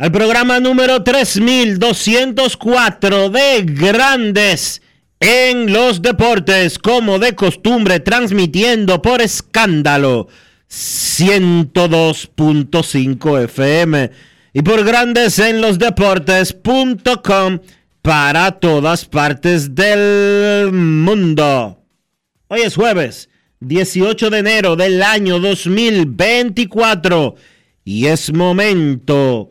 al programa número 3204 de Grandes en los Deportes, como de costumbre, transmitiendo por escándalo 102.5 FM y por Grandes en los Deportes.com para todas partes del mundo. Hoy es jueves 18 de enero del año 2024 y es momento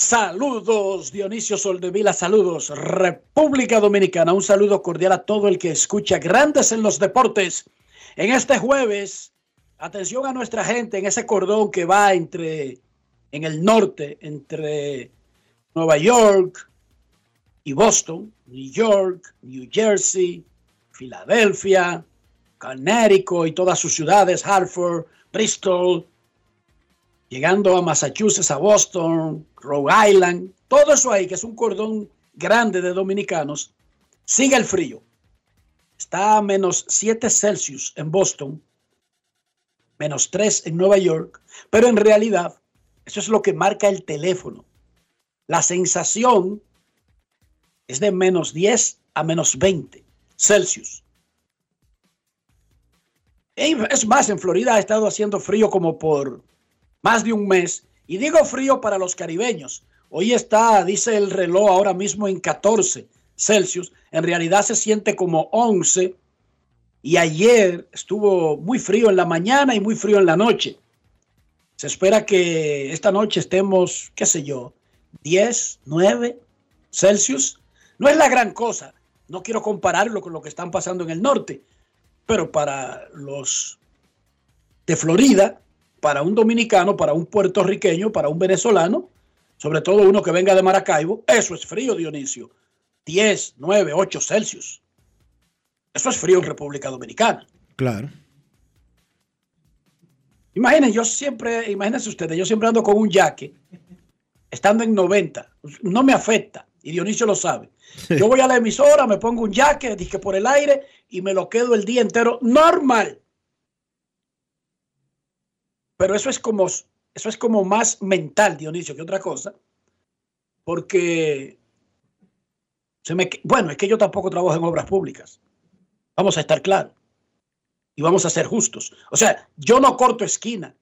Saludos Dionisio Soldevila, saludos República Dominicana, un saludo cordial a todo el que escucha Grandes en los Deportes. En este jueves, atención a nuestra gente en ese cordón que va entre, en el norte, entre Nueva York y Boston, New York, New Jersey, Filadelfia, Connecticut y todas sus ciudades, Hartford, Bristol, llegando a Massachusetts, a Boston, Rhode Island, todo eso ahí, que es un cordón grande de dominicanos, sigue el frío. Está a menos 7 Celsius en Boston, menos 3 en Nueva York, pero en realidad eso es lo que marca el teléfono. La sensación es de menos 10 a menos 20 Celsius. Es más, en Florida ha estado haciendo frío como por más de un mes. Y digo frío para los caribeños. Hoy está, dice el reloj, ahora mismo en 14 Celsius. En realidad se siente como 11. Y ayer estuvo muy frío en la mañana y muy frío en la noche. Se espera que esta noche estemos, qué sé yo, 10, 9 Celsius. No es la gran cosa. No quiero compararlo con lo que están pasando en el norte. Pero para los de Florida, para un dominicano, para un puertorriqueño, para un venezolano, sobre todo uno que venga de Maracaibo, eso es frío, Dionisio. 10, 9, 8 Celsius. Eso es frío en República Dominicana. Claro. Imaginen, yo siempre, imagínense ustedes, yo siempre ando con un jaque, estando en 90, no me afecta, y Dionisio lo sabe. Yo voy a la emisora, me pongo un jaque, dije por el aire, y me lo quedo el día entero normal. Pero eso es como, eso es como más mental, Dionisio, que otra cosa. Porque se me, bueno, es que yo tampoco trabajo en obras públicas. Vamos a estar claros. Y vamos a ser justos. O sea, yo no corto esquina.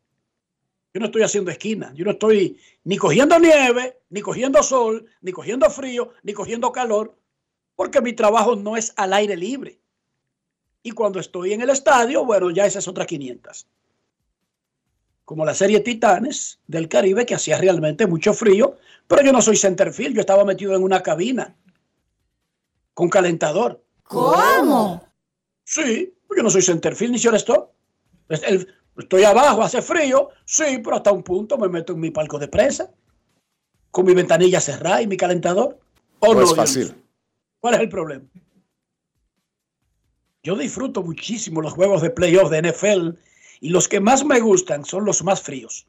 Yo no estoy haciendo esquina. Yo no estoy ni cogiendo nieve, ni cogiendo sol, ni cogiendo frío, ni cogiendo calor, porque mi trabajo no es al aire libre. Y cuando estoy en el estadio, bueno, ya esas otras 500. Como la serie Titanes del Caribe, que hacía realmente mucho frío, pero yo no soy centerfield, yo estaba metido en una cabina con calentador. ¿Cómo? Sí, yo no soy centerfield ni esto. Estoy abajo, hace frío, sí, pero hasta un punto me meto en mi palco de prensa, con mi ventanilla cerrada y mi calentador. ¿O no, es fácil. ¿Cuál es el problema? Yo disfruto muchísimo los juegos de playoff de NFL y los que más me gustan son los más fríos.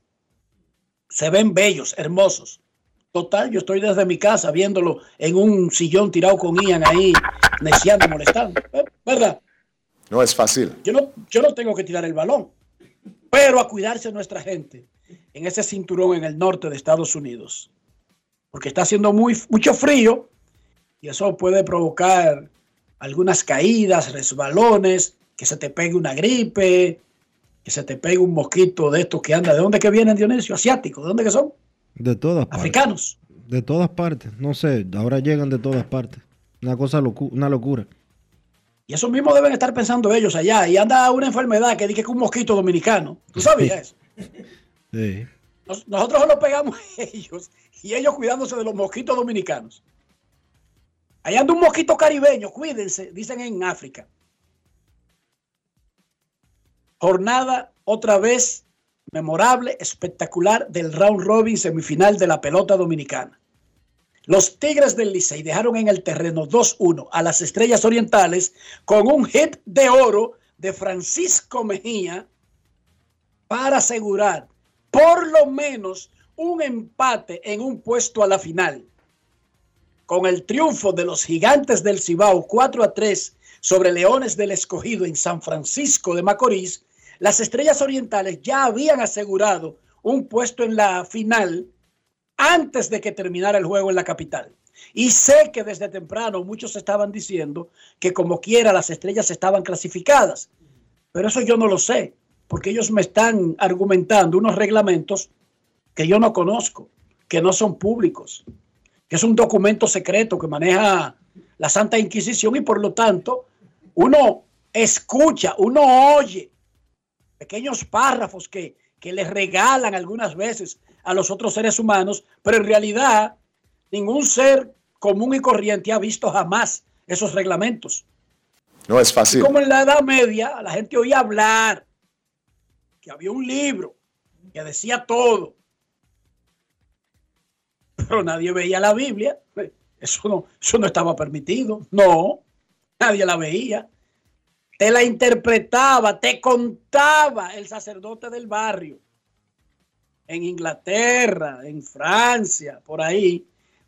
Se ven bellos, hermosos. Total, yo estoy desde mi casa viéndolo en un sillón tirado con Ian ahí, neciando, molestando. ¿Eh? ¿Verdad? No es fácil. Yo no, yo no tengo que tirar el balón, pero a cuidarse nuestra gente en ese cinturón en el norte de Estados Unidos. Porque está haciendo muy, mucho frío y eso puede provocar algunas caídas, resbalones, que se te pegue una gripe, que se te pegue un mosquito de estos que anda. ¿De dónde que vienen, Dionisio? Asiático. ¿De dónde que son? De todas partes. Africanos. De todas partes. No sé, ahora llegan de todas partes. Una cosa, una locura. Y eso mismo deben estar pensando ellos allá. Y anda una enfermedad que dice que es un mosquito dominicano. ¿Tú sabías eso? Sí. nosotros lo pegamos a ellos y ellos cuidándose de los mosquitos dominicanos. Allá anda un mosquito caribeño, cuídense, dicen en África. Jornada otra vez memorable, espectacular del round robin semifinal de la pelota dominicana. Los Tigres del Licey dejaron en el terreno 2-1 a las Estrellas Orientales con un hit de oro de Francisco Mejía para asegurar por lo menos un empate en un puesto a la final. Con el triunfo de los gigantes del Cibao 4 a 3 sobre Leones del Escogido en San Francisco de Macorís, las Estrellas Orientales ya habían asegurado un puesto en la final antes de que terminara el juego en la capital. Y sé que desde temprano muchos estaban diciendo que como quiera las estrellas estaban clasificadas. Pero eso yo no lo sé, porque ellos me están argumentando unos reglamentos que yo no conozco, que no son públicos, que es un documento secreto que maneja la Santa Inquisición y por lo tanto uno escucha, uno oye pequeños párrafos que, que les regalan algunas veces a los otros seres humanos, pero en realidad ningún ser común y corriente ha visto jamás esos reglamentos. No es fácil. como en la Edad Media, la gente oía hablar que había un libro que decía todo, pero nadie veía la Biblia. Eso no, eso no estaba permitido. No, nadie la veía te la interpretaba, te contaba el sacerdote del barrio, en Inglaterra, en Francia, por ahí,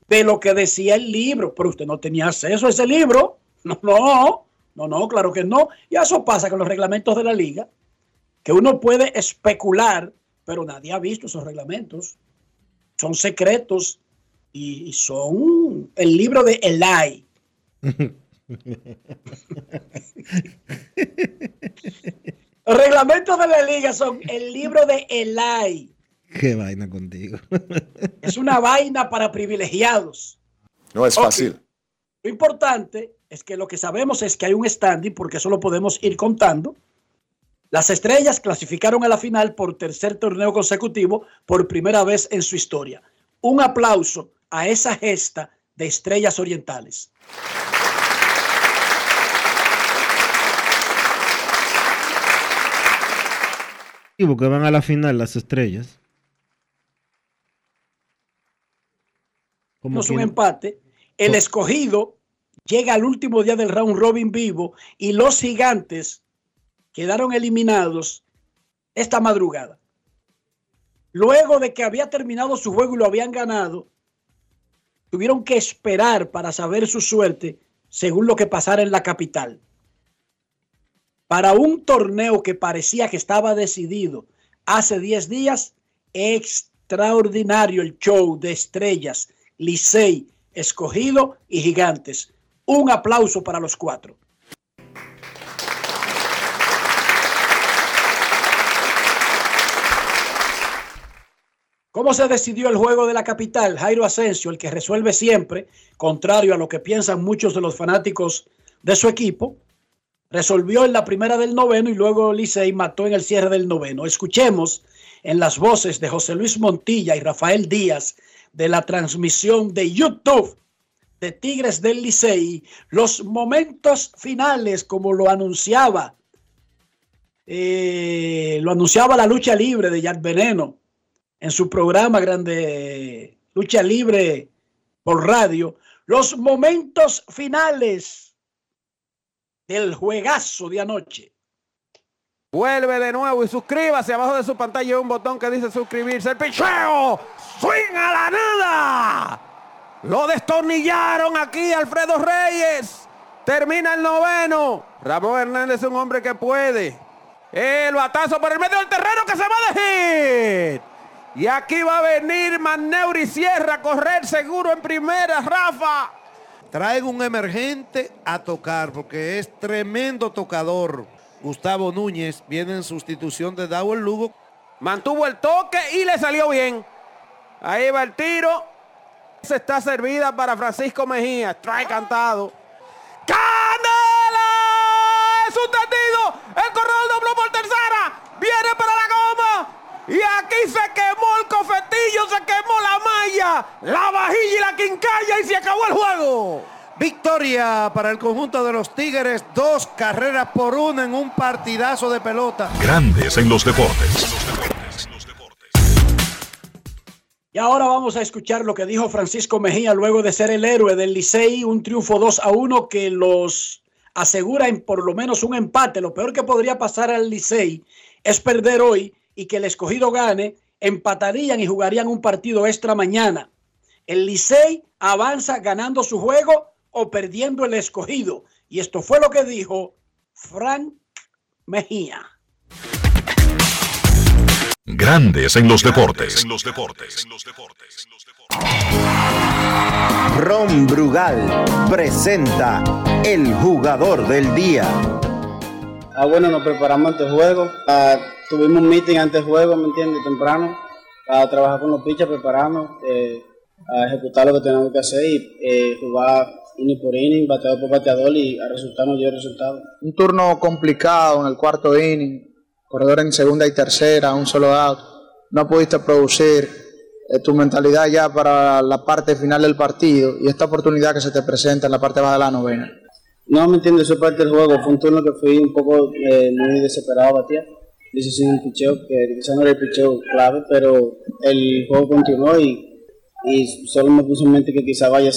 de lo que decía el libro, pero usted no tenía acceso a ese libro. No, no, no, no, claro que no. Y eso pasa con los reglamentos de la liga, que uno puede especular, pero nadie ha visto esos reglamentos. Son secretos y, son el libro de Elai. Los reglamentos de la liga son el libro de Elai. Qué vaina contigo. es una vaina para privilegiados. No es fácil. Lo importante es que lo que sabemos es que hay un standing, porque eso lo podemos ir contando. Las estrellas clasificaron a la final por tercer torneo consecutivo por primera vez en su historia. Un aplauso a esa gesta de estrellas orientales. Porque van a la final las estrellas. no es un empate. El escogido llega al último día del round robin vivo y los gigantes quedaron eliminados esta madrugada. Luego de que había terminado su juego y lo habían ganado, tuvieron que esperar para saber su suerte según lo que pasara en la capital para un torneo que parecía que estaba decidido hace 10 días, extraordinario el show de estrellas, Licey, escogido y gigantes. Un aplauso para los cuatro. ¿Cómo se decidió el juego de la capital? Jairo Asensio, el que resuelve siempre, contrario a lo que piensan muchos de los fanáticos de su equipo, resolvió en la primera del noveno y luego Licey mató en el cierre del noveno. Escuchemos en las voces de José Luis Montilla y Rafael Díaz de la transmisión de YouTube de Tigres del Licey los momentos finales como lo anunciaba eh, lo anunciaba la lucha libre de Jack Veneno en su programa grande lucha libre por radio los momentos finales del juegazo de anoche Vuelve de nuevo y suscríbase. Abajo de su pantalla hay un botón que dice suscribirse. El picheo. Swing a la nada. Lo destornillaron aquí Alfredo Reyes. Termina el noveno. Ramón Hernández es un hombre que puede. El batazo por el medio del terreno que se va de hit. Y aquí va a venir Maneuri Sierra a correr seguro en primera, Rafa. Traigo un emergente a tocar porque es tremendo tocador. Gustavo Núñez viene en sustitución de Dawel Lugo. Mantuvo el toque y le salió bien. Ahí va el tiro. Se está servida para Francisco Mejía. Trae cantado. ¡Candela! Es un tendido. El corredor dobló por tercera. Viene para. Y aquí se quemó el cofetillo, se quemó la malla, la vajilla y la quincalla y se acabó el juego. Victoria para el conjunto de los Tigres, dos carreras por una en un partidazo de pelota. Grandes en los deportes. Y ahora vamos a escuchar lo que dijo Francisco Mejía luego de ser el héroe del Licey, un triunfo 2 a 1 que los asegura en por lo menos un empate. Lo peor que podría pasar al Licey es perder hoy y que el escogido gane, empatarían y jugarían un partido extra mañana. El Licey avanza ganando su juego o perdiendo el escogido. Y esto fue lo que dijo Frank Mejía. Grandes en los deportes. Ron Brugal presenta el jugador del día. Ah, bueno, nos preparamos antes del juego. Ah, tuvimos un meeting antes juego, ¿me entiendes? Temprano. A trabajar con los pitchers, prepararnos, eh, a ejecutar lo que tenemos que hacer y eh, jugar inning por inning, bateador por bateador y a resultar nos dio resultado. Un turno complicado en el cuarto inning, corredor en segunda y tercera, un solo out. No pudiste producir eh, tu mentalidad ya para la parte final del partido y esta oportunidad que se te presenta en la parte baja de la novena. No me entiendo, eso es parte del juego. Fue un turno que fui un poco eh, muy desesperado a batear. Hice un picheo que quizás no era el picheo clave, pero el juego continuó y solo me puse en mente que quizá vaya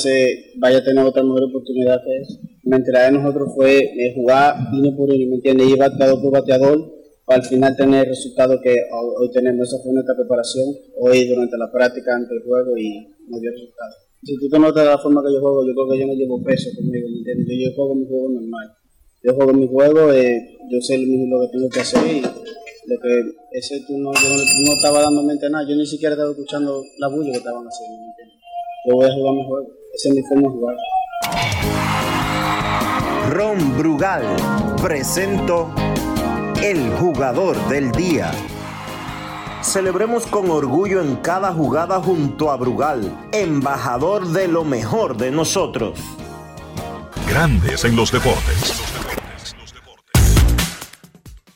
vaya a tener otra mejor oportunidad que eso. La de nosotros fue eh, jugar línea por línea, ¿me entiendes? Ir bateador por bateador para al final tener el resultado que hoy tenemos. Esa fue nuestra preparación hoy durante la práctica ante el juego y nos dio resultado. Si tú te notas la forma que yo juego, yo creo que yo no llevo peso conmigo, ¿me entiendes? Yo, juego mi juego normal. Yo juego mi juego, eh, yo sé lo que tengo que hacer y lo que ese turno yo no, estaba dando mente a nada, yo ni siquiera estaba escuchando la bulla que estaban haciendo. Yo voy a jugar mi juego, ese es mi forma de jugar. Ron Brugal presento el jugador del día. Celebremos con orgullo en cada jugada junto a Brugal, embajador de lo mejor de nosotros. Grandes en los deportes.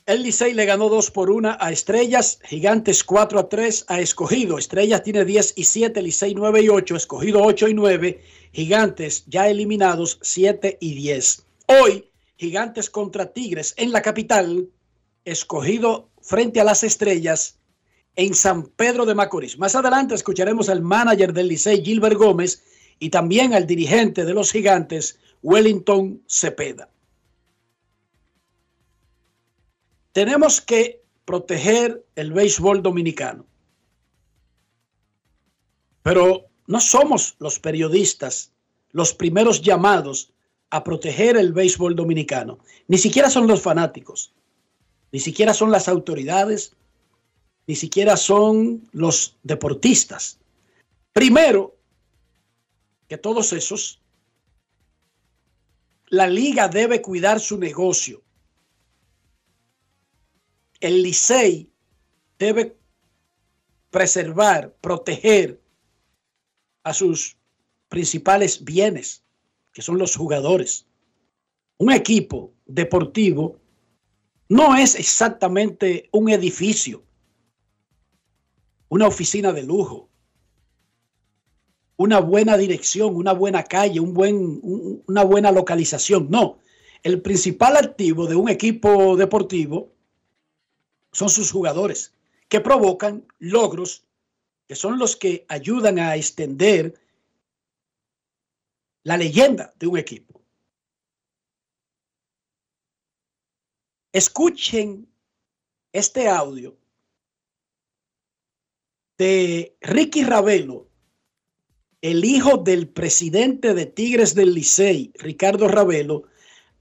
El Licey le ganó 2 por 1 a Estrellas, Gigantes 4 a 3 a Escogido. Estrellas tiene 10 y 7, Licey 9 y 8, Escogido 8 y 9, Gigantes ya eliminados 7 y 10. Hoy, Gigantes contra Tigres en la capital, Escogido frente a las Estrellas en San Pedro de Macorís. Más adelante escucharemos al manager del Licey, Gilbert Gómez, y también al dirigente de los Gigantes, Wellington Cepeda. Tenemos que proteger el béisbol dominicano. Pero no somos los periodistas los primeros llamados a proteger el béisbol dominicano. Ni siquiera son los fanáticos, ni siquiera son las autoridades, ni siquiera son los deportistas. Primero que todos esos, la liga debe cuidar su negocio el Licey debe preservar, proteger a sus principales bienes, que son los jugadores. Un equipo deportivo no es exactamente un edificio, una oficina de lujo, una buena dirección, una buena calle, un buen, un- una buena localización. No, el principal activo de un equipo deportivo son sus jugadores, que provocan logros, que son los que ayudan a extender la leyenda de un equipo. Escuchen este audio de Ricky Ravelo, el hijo del presidente de Tigres del Licey, Ricardo Ravelo,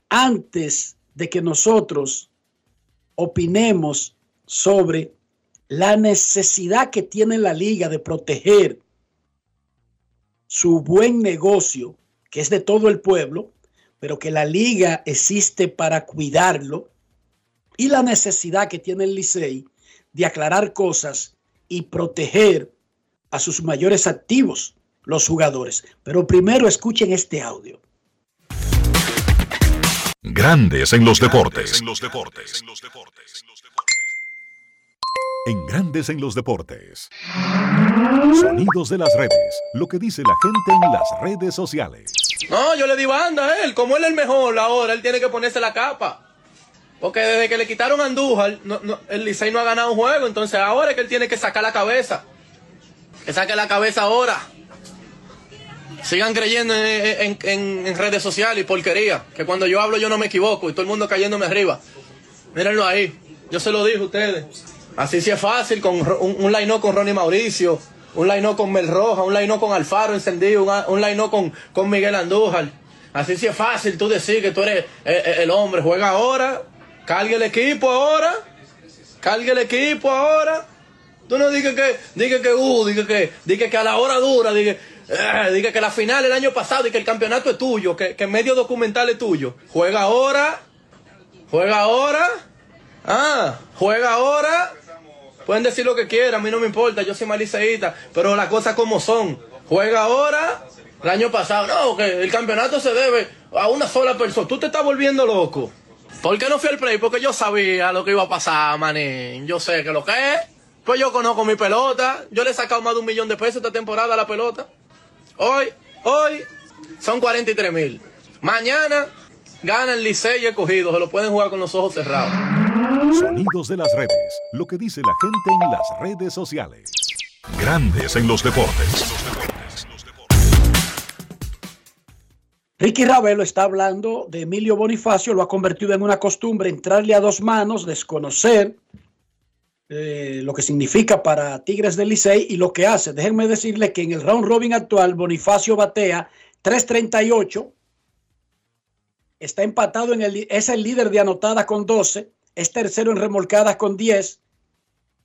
antes de que nosotros opinemos sobre la necesidad que tiene la liga de proteger su buen negocio, que es de todo el pueblo, pero que la liga existe para cuidarlo, y la necesidad que tiene el Licey de aclarar cosas y proteger a sus mayores activos, los jugadores. Pero primero escuchen este audio. Grandes en los deportes. En Grandes en los deportes. Sonidos de las redes. Lo que dice la gente en las redes sociales. No, yo le di banda a él. Como él es el mejor ahora, él tiene que ponerse la capa. Porque desde que le quitaron a Andújar, el Licey no ha ganado un juego. Entonces ahora es que él tiene que sacar la cabeza. Que saque la cabeza ahora. Sigan creyendo en, en- redes sociales y porquería. Que cuando yo hablo yo no me equivoco y todo el mundo cayéndome arriba. Mírenlo ahí. Yo se lo dije a ustedes. Así sí es fácil, con un, un line con Ronnie Mauricio, un line con Mel Roja, un line con Alfaro encendido, un, un line con, con Miguel Andújar. Así sí es fácil tú decir que tú eres eh, eh, el hombre. Juega ahora, cargue el equipo ahora, cargue el equipo ahora. Tú no digas que, digas que, uh, digas que, digas que a la hora dura, digas, eh, digas que la final el año pasado y que el campeonato es tuyo, que, que medio documental es tuyo. Juega ahora, juega ahora, ah, juega ahora. Pueden decir lo que quieran, a mí no me importa, yo soy maliceíta, pero las cosas como son. Juega ahora, el año pasado, no, que el campeonato se debe a una sola persona. Tú te estás volviendo loco. ¿Por qué no fui al play? Porque yo sabía lo que iba a pasar, manín. Yo sé que lo que es. Pues yo conozco mi pelota. Yo le he sacado más de un millón de pesos esta temporada a la pelota. Hoy, hoy, son 43 mil. Mañana gana el Licey y el cogido. Se lo pueden jugar con los ojos cerrados. Sonidos de las redes. Lo que dice la gente en las redes sociales. Grandes en los deportes. Ricky Ravelo está hablando de Emilio Bonifacio, lo ha convertido en una costumbre entrarle a dos manos, desconocer eh, lo que significa para Tigres del Licey y lo que hace. Déjenme decirle que en el round robin actual Bonifacio batea 338, está empatado en el, es el líder de anotadas con 12, es tercero en remolcadas con 10,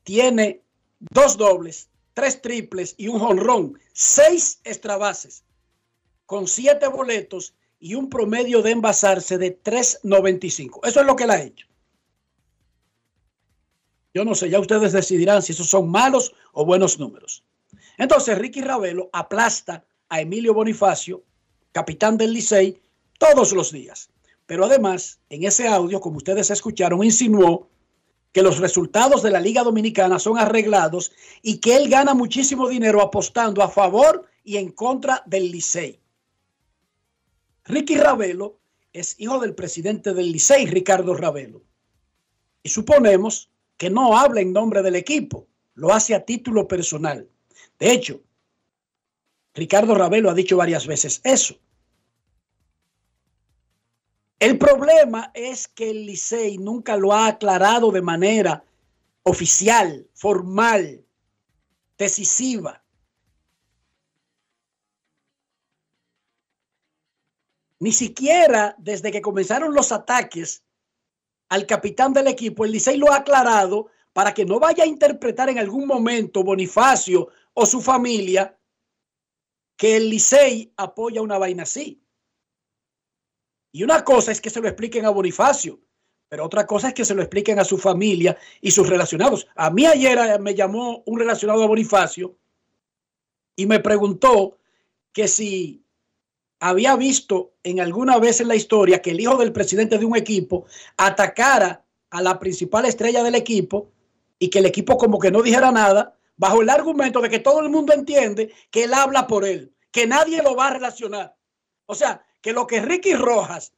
tiene dos dobles, tres triples y un jonrón, seis extrabases con siete boletos y un promedio de envasarse de 3.95. Eso es lo que él ha hecho. Yo no sé, ya ustedes decidirán si esos son malos o buenos números. Entonces, Ricky Ravelo aplasta a Emilio Bonifacio, capitán del Licey, todos los días. Pero además, en ese audio, como ustedes escucharon, insinuó que los resultados de la Liga Dominicana son arreglados y que él gana muchísimo dinero apostando a favor y en contra del Licey. Ricky Ravelo es hijo del presidente del Licey, Ricardo Ravelo. Y suponemos que no habla en nombre del equipo, lo hace a título personal. De hecho, Ricardo Ravelo ha dicho varias veces eso. El problema es que el Licey nunca lo ha aclarado de manera oficial, formal, decisiva. Ni siquiera desde que comenzaron los ataques al capitán del equipo, el Licey lo ha aclarado para que no vaya a interpretar en algún momento Bonifacio o su familia que el Licey apoya una vaina así. Y una cosa es que se lo expliquen a Bonifacio, Pero otra cosa es que se lo expliquen a su familia y sus relacionados. A mí ayer eh, me llamó un relacionado a Bonifacio y me preguntó que si había visto en alguna vez en la historia que el hijo del presidente de un equipo atacara a la principal estrella del equipo y que el equipo como que no dijera nada, bajo el argumento de que todo el mundo entiende que él habla por él, que nadie lo va a relacionar. O sea, que lo que Ricky Rojas,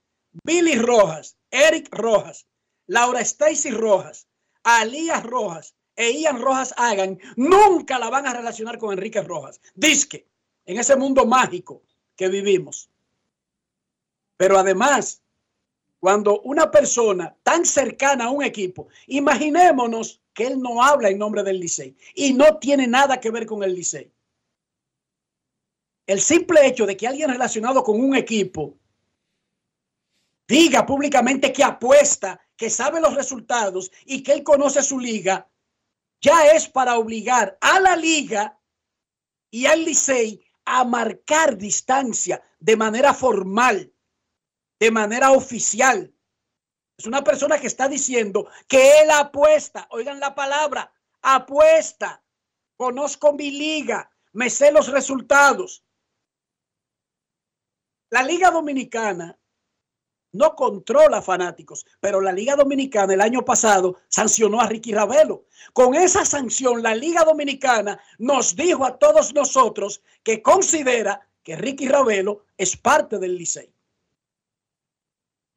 Billy Rojas, Eric Rojas, Laura Stacy Rojas, Alías Rojas e Ian Rojas hagan, nunca la van a relacionar con Enrique Rojas. Disque, en ese mundo mágico que vivimos. Pero además, cuando una persona tan cercana a un equipo, imaginémonos que él no habla en nombre del Licey y no tiene nada que ver con el Licey. El simple hecho de que alguien relacionado con un equipo diga públicamente que apuesta, que sabe los resultados y que él conoce su liga, ya es para obligar a la liga y al Licey a marcar distancia de manera formal, de manera oficial. Es una persona que está diciendo que él apuesta, oigan la palabra, apuesta, conozco mi liga, me sé los resultados. La Liga Dominicana no controla fanáticos, pero la Liga Dominicana el año pasado sancionó a Ricky Ravelo. Con esa sanción, la Liga Dominicana nos dijo a todos nosotros que considera que Ricky Ravelo es parte del Licey.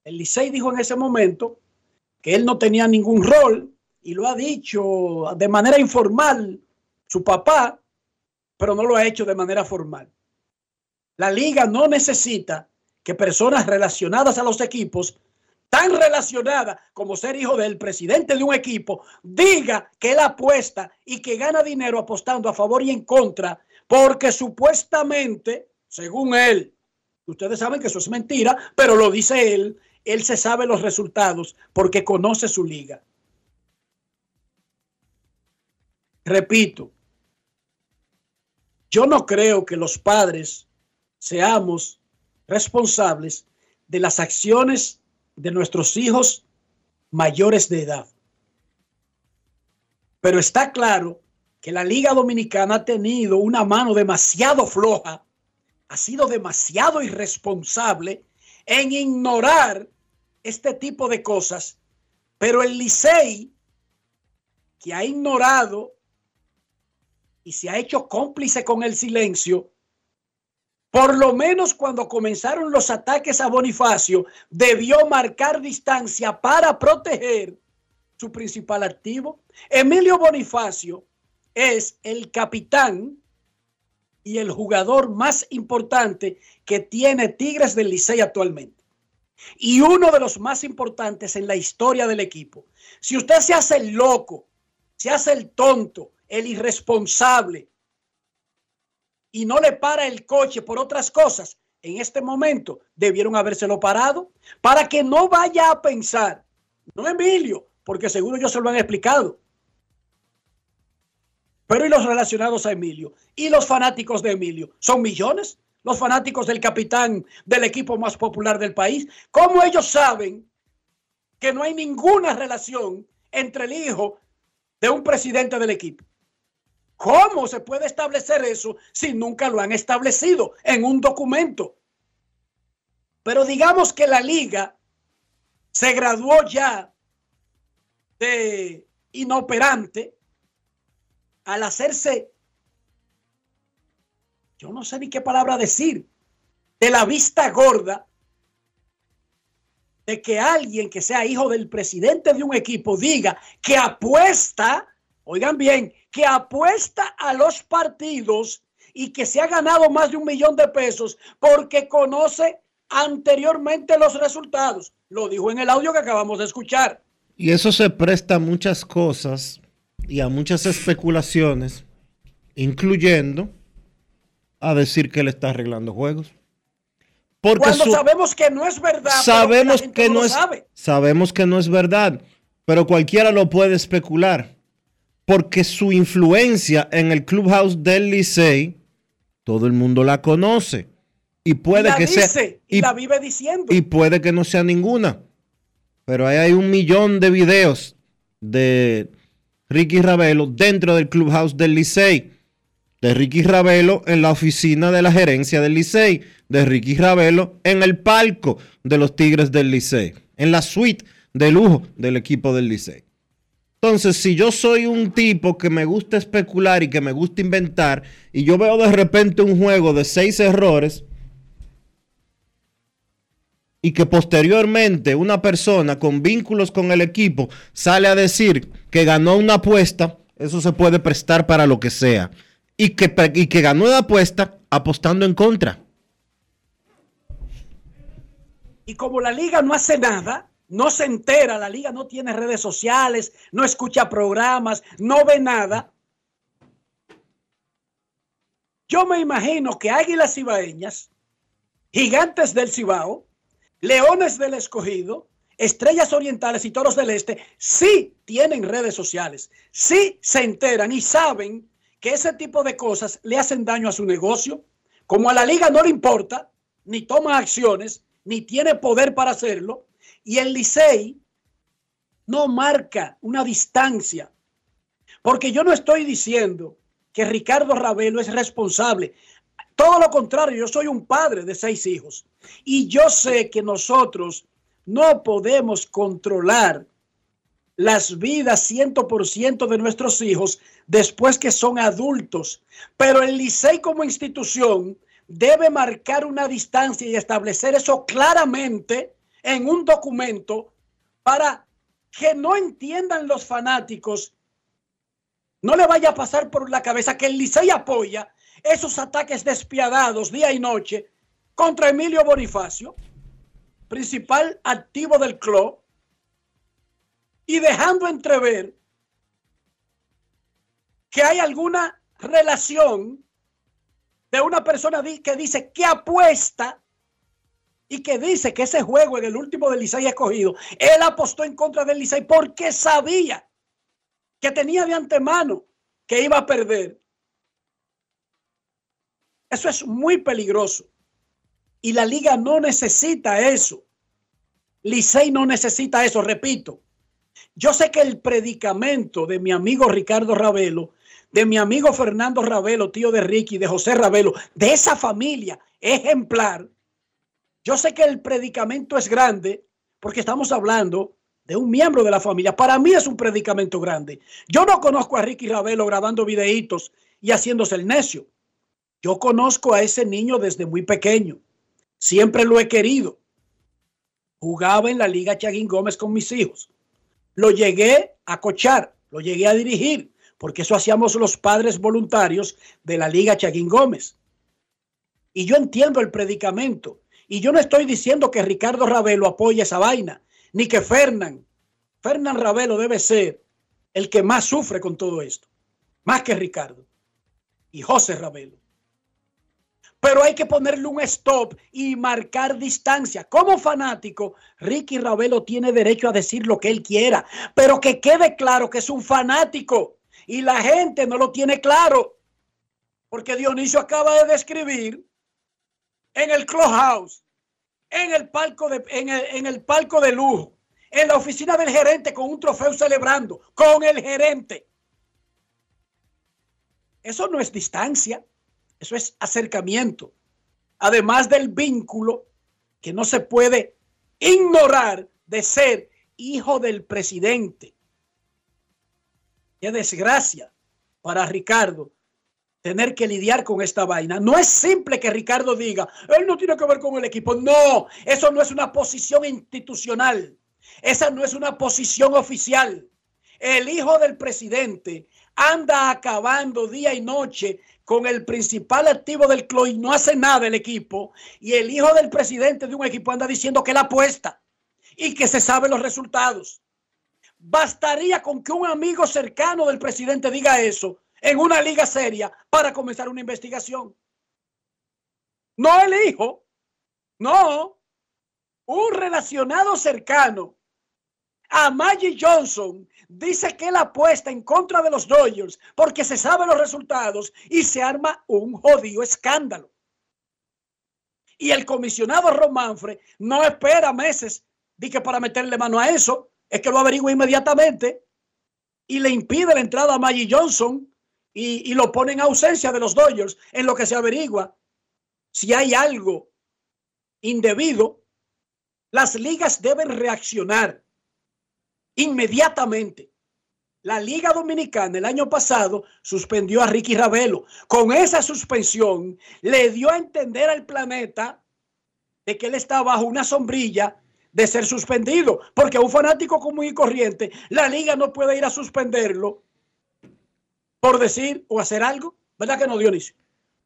El Licey dijo en ese momento que él no tenía ningún rol y lo ha dicho de manera informal su papá, pero no lo ha hecho de manera formal. La liga no necesita que personas relacionadas a los equipos, tan relacionadas como ser hijo del presidente de un equipo, diga que él apuesta y que gana dinero apostando a favor y en contra, porque supuestamente, según él, ustedes saben que eso es mentira, pero lo dice él, él se sabe los resultados porque conoce su liga. Repito, yo no creo que los padres seamos responsables de las acciones de nuestros hijos mayores de edad. Pero está claro que la Liga Dominicana ha tenido una mano demasiado floja, ha sido demasiado irresponsable en ignorar este tipo de cosas, pero el Licey, que ha ignorado y se ha hecho cómplice con el silencio, por lo menos cuando comenzaron los ataques a Bonifacio, debió marcar distancia para proteger su principal activo. Emilio Bonifacio es el capitán y el jugador más importante que tiene Tigres del Licey actualmente. Y uno de los más importantes en la historia del equipo. Si usted se hace el loco, se hace el tonto, el irresponsable, y no le para el coche por otras cosas, en este momento debieron habérselo parado para que no vaya a pensar, no Emilio, porque seguro ellos se lo han explicado, pero y los relacionados a Emilio y los fanáticos de Emilio, son millones, los fanáticos del capitán del equipo más popular del país, ¿cómo ellos saben que no hay ninguna relación entre el hijo de un presidente del equipo? ¿Cómo se puede establecer eso si nunca lo han establecido en un documento? Pero digamos que la liga se graduó ya de inoperante al hacerse, yo no sé ni qué palabra decir, de la vista gorda de que alguien que sea hijo del presidente de un equipo diga que apuesta, oigan bien, que apuesta a los partidos y que se ha ganado más de un millón de pesos porque conoce anteriormente los resultados. Lo dijo en el audio que acabamos de escuchar. Y eso se presta a muchas cosas y a muchas especulaciones, incluyendo a decir que él está arreglando juegos. Porque Cuando sabemos que no es verdad. Sabemos que, que no, es, sabemos que no es verdad, pero cualquiera lo puede especular porque su influencia en el clubhouse del Licey, todo el mundo la conoce. Y puede que sea. Y, la vive diciendo. Y puede que no sea ninguna. pero ahí hay un millón de videos de Ricky Ravelo dentro del clubhouse del Licey. De Ricky Ravelo en la oficina de la gerencia del Licey. De Ricky Ravelo en el palco de los Tigres del Licey. En la suite de lujo del equipo del Licey. Entonces, si yo soy un tipo que me gusta especular y que me gusta inventar, y yo veo de repente un juego de seis errores, y que posteriormente una persona con vínculos con el equipo sale a decir que ganó una apuesta, eso se puede prestar para lo que sea. Y que, y que ganó la apuesta apostando en contra. Y como la liga no hace nada, no se entera, la liga no tiene redes sociales, no escucha programas, no ve nada. Yo me imagino que Águilas Ibaeñas, Gigantes del Cibao, Leones del Escogido, Estrellas Orientales y Toros del Este sí tienen redes sociales, sí se enteran y saben que ese tipo de cosas le hacen daño a su negocio. Como a la liga no le importa, ni toma acciones, ni tiene poder para hacerlo, y el Licey no marca una distancia. Porque yo no estoy diciendo que Ricardo Ravelo es responsable. Todo lo contrario, yo soy un padre de seis hijos y yo sé que nosotros no podemos controlar las vidas ciento por ciento de nuestros hijos después que son adultos. Pero el Licey como institución debe marcar una distancia y establecer eso claramente en un documento para que no entiendan los fanáticos, no le vaya a pasar por la cabeza que el Licey apoya esos ataques despiadados día y noche contra Emilio Bonifacio, principal activo del club, y dejando entrever que hay alguna relación de una persona que dice que apuesta y que dice que ese juego en el último del Licey escogido, él apostó en contra del Licey porque sabía que tenía de antemano que iba a perder. Eso es muy peligroso. Y la liga no necesita eso. Licey no necesita eso, repito. Yo sé que el predicamento de mi amigo Ricardo Ravelo, de mi amigo Fernando Ravelo, tío de Ricky, de José Ravelo, de esa familia ejemplar, yo sé que el predicamento es grande porque estamos hablando de un miembro de la familia. Para mí es un predicamento grande. Yo no conozco a Ricky Ravelo grabando videitos y haciéndose el necio. Yo conozco a ese niño desde muy pequeño. Siempre lo he querido. Jugaba en la Liga Chaguín Gómez con mis hijos. Lo llegué a cochar, lo llegué a dirigir, porque eso hacíamos los padres voluntarios de la Liga Chaguín Gómez. Y yo entiendo el predicamento. Y yo no estoy diciendo que Ricardo Ravelo apoye esa vaina, ni que Fernán. Fernán Ravelo debe ser el que más sufre con todo esto, más que Ricardo. Y José Ravelo. Pero hay que ponerle un stop y marcar distancia. Como fanático, Ricky Ravelo tiene derecho a decir lo que él quiera, pero que quede claro que es un fanático y la gente no lo tiene claro. Porque Dionisio acaba de describir en el clubhouse, en el palco de, en el, en el palco de lujo, en la oficina del gerente con un trofeo celebrando, con el gerente. Eso no es distancia, eso es acercamiento. Además del vínculo que no se puede ignorar de ser hijo del presidente. Qué desgracia para Ricardo tener que lidiar con esta vaina. No es simple que Ricardo diga, él no tiene que ver con el equipo. No, eso no es una posición institucional. Esa no es una posición oficial. El hijo del presidente anda acabando día y noche con el principal activo del club y no hace nada el equipo. Y el hijo del presidente de un equipo anda diciendo que la apuesta y que se saben los resultados. Bastaría con que un amigo cercano del presidente diga eso en una liga seria para comenzar una investigación. No el hijo, no, un relacionado cercano a Maggie Johnson dice que él apuesta en contra de los Dodgers porque se saben los resultados y se arma un jodido escándalo. Y el comisionado Romanfre no espera meses di que para meterle mano a eso, es que lo averigua inmediatamente y le impide la entrada a Maggie Johnson y, lo pone en ausencia de los Dodgers en lo que se averigua si hay algo indebido. Las ligas deben reaccionar inmediatamente. La Liga Dominicana el año pasado suspendió a Ricky Ravelo. Con esa suspensión le dio a entender al planeta de que él está bajo una sombrilla de ser suspendido, porque un fanático común y corriente, la liga no puede ir a suspenderlo por decir o hacer algo, ¿verdad que no, Dionisio?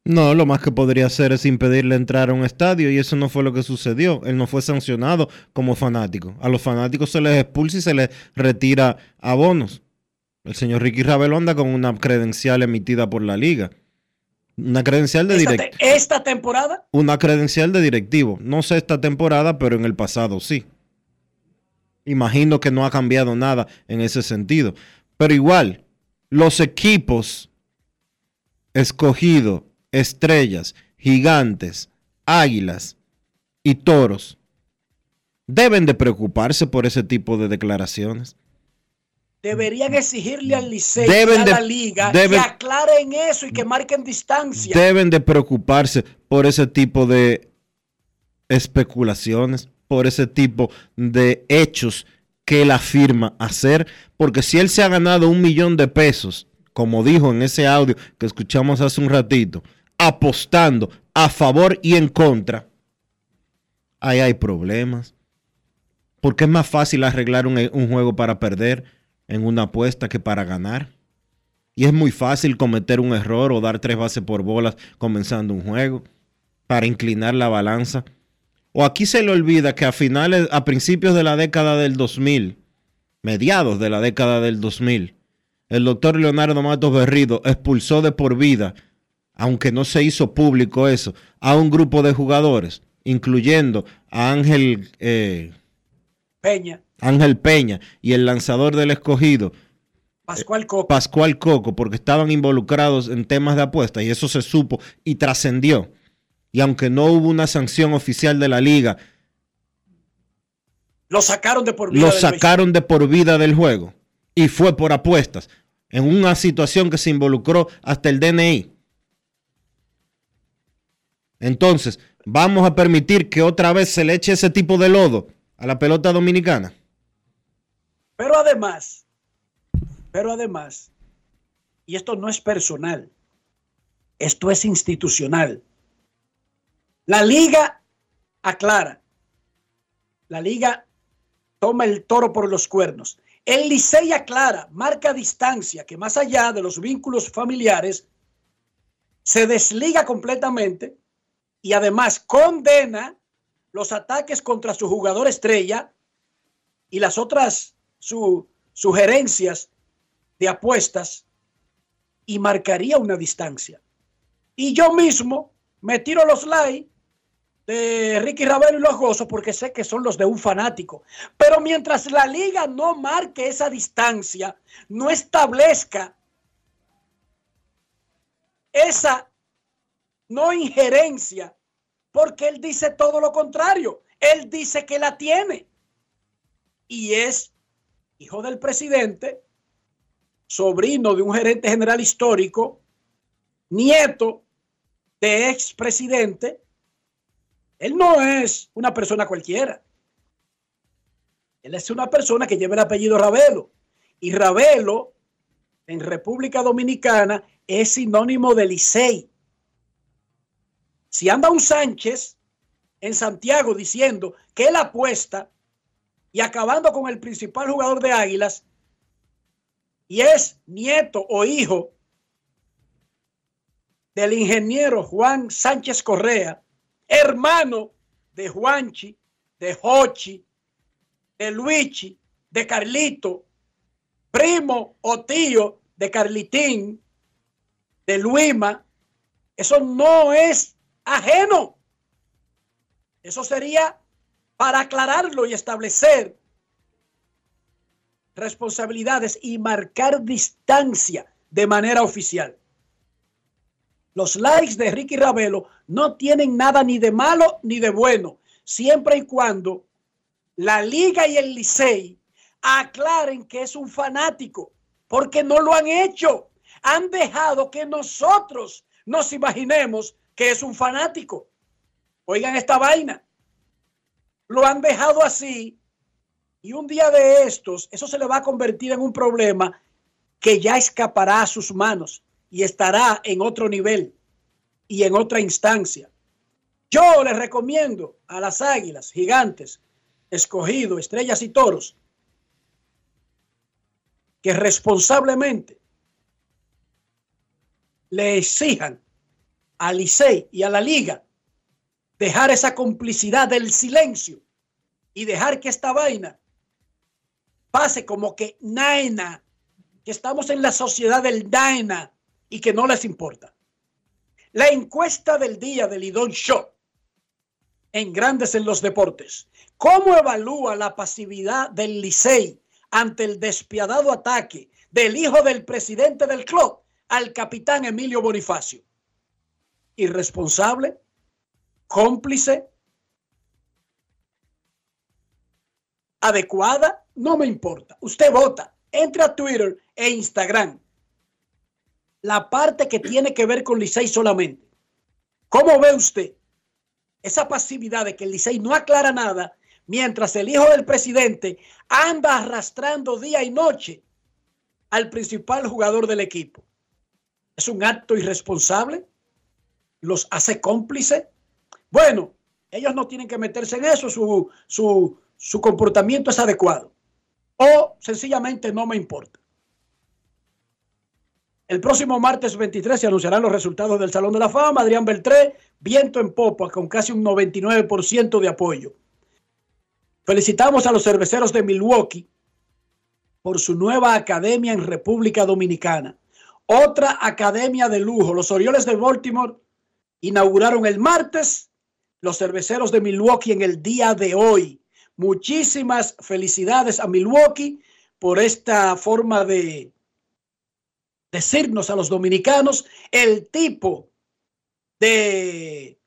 No, lo más que podría hacer es impedirle entrar a un estadio y eso no fue lo que sucedió. Él no fue sancionado como fanático. A los fanáticos se les expulsa y se les retira abonos. El señor Ricky Ravelo anda con una credencial emitida por la liga. Una credencial de directivo. te- esta temporada, Una credencial de directivo. No sé esta temporada, pero en el pasado sí. Imagino que no ha cambiado nada en ese sentido. Pero igual, los equipos escogidos, estrellas, gigantes, águilas y toros, deben de preocuparse por ese tipo de declaraciones. deberían exigirle al Licey Deben y a de- la liga deben- que aclaren eso y que marquen distancia. Deben de preocuparse por ese tipo de especulaciones, por ese tipo de hechos que él afirma hacer, porque si él se ha ganado un millón de pesos, como dijo en ese audio que escuchamos hace un ratito, apostando a favor y en contra, ahí hay problemas. Porque es más fácil arreglar un, un juego para perder en una apuesta que para ganar. Y es muy fácil cometer un error o dar tres bases por bolas comenzando un juego para inclinar la balanza. O aquí se le olvida que a finales, a principios de la década del 2000, mediados de la década del 2000, el doctor Leonardo Matos Berrido expulsó de por vida, aunque no se hizo público eso, a un grupo de jugadores, incluyendo a Ángel, eh, Peña, Ángel Peña y el lanzador del escogido, Pascual Coco. Pascual Coco, porque estaban involucrados en temas de apuestas y eso se supo y trascendió. Y aunque no hubo una sanción oficial de la liga, Lo sacaron de por vida. lo sacaron de por vida del juego y fue por apuestas en una situación que se involucró hasta el DNI. Entonces, vamos a permitir que otra vez se le eche ese tipo de lodo a la pelota dominicana. Pero además, pero además, y esto no es personal, esto es institucional. La liga aclara, la liga toma el toro por los cuernos. El Licey aclara, marca distancia, que más allá de los vínculos familiares, se desliga completamente y además condena los ataques contra su jugador estrella y las otras su- sugerencias de apuestas y marcaría una distancia. Y yo mismo me tiro los likes de Ricky Ravelo y los gozo porque sé que son los de un fanático. Pero mientras la liga no marque esa distancia, no establezca esa no injerencia, porque él dice todo lo contrario. Él dice que la tiene. Y es hijo del presidente, sobrino de un gerente general histórico, nieto de expresidente. Él no es una persona cualquiera. Él es una persona que lleva el apellido Ravelo. Y Ravelo, en República Dominicana, es sinónimo de Licey. Si anda un Sánchez en Santiago diciendo que él apuesta y acabando con el principal jugador de Águilas, y es nieto o hijo del ingeniero Juan Sánchez Correa, hermano de Juanchi, de Jochi, de Luigi, de Carlito, primo o tío de Carlitín, de Luima, eso no es ajeno. Eso sería para aclararlo y establecer responsabilidades y marcar distancia de manera oficial. Los likes de Ricky Ravelo no tienen nada ni de malo ni de bueno, siempre y cuando la liga y el Licey aclaren que es un fanático, porque no lo han hecho. Han dejado que nosotros nos imaginemos que es un fanático. Oigan esta vaina. Lo han dejado así y un día de estos, eso se le va a convertir en un problema que ya escapará a sus manos y estará en otro nivel y en otra instancia. Yo les recomiendo a las águilas, gigantes, escogido, estrellas y toros, que responsablemente le exijan a Licey y a la liga dejar esa complicidad del silencio y dejar que esta vaina pase como que naena, que estamos en la sociedad del naena y que no les importa. La encuesta del día del Lidón Show en Grandes en los Deportes. ¿Cómo evalúa la pasividad del Licey ante el despiadado ataque del hijo del presidente del club al capitán Emilio Bonifacio? ¿Irresponsable? ¿Cómplice? ¿Adecuada? No me importa. Usted vota. Entre a Twitter e Instagram. La parte que tiene que ver con Licey solamente. ¿Cómo ve usted esa pasividad de que el Licey no aclara nada mientras el hijo del presidente anda arrastrando día y noche al principal jugador del equipo? ¿Es un acto irresponsable? ¿Los hace cómplices? Bueno, ellos no tienen que meterse en eso, su, su, su comportamiento es adecuado. O sencillamente no me importa. El próximo martes 23 se anunciarán los resultados del Salón de la Fama. Adrián Beltré, viento en popa, con casi un 99% de apoyo. Felicitamos a los cerveceros de Milwaukee por su nueva academia en República Dominicana. Otra academia de lujo. Los Orioles de Baltimore inauguraron el martes. Los cerveceros de Milwaukee en el día de hoy. Muchísimas felicidades a Milwaukee por esta forma de decirnos a los dominicanos el tipo de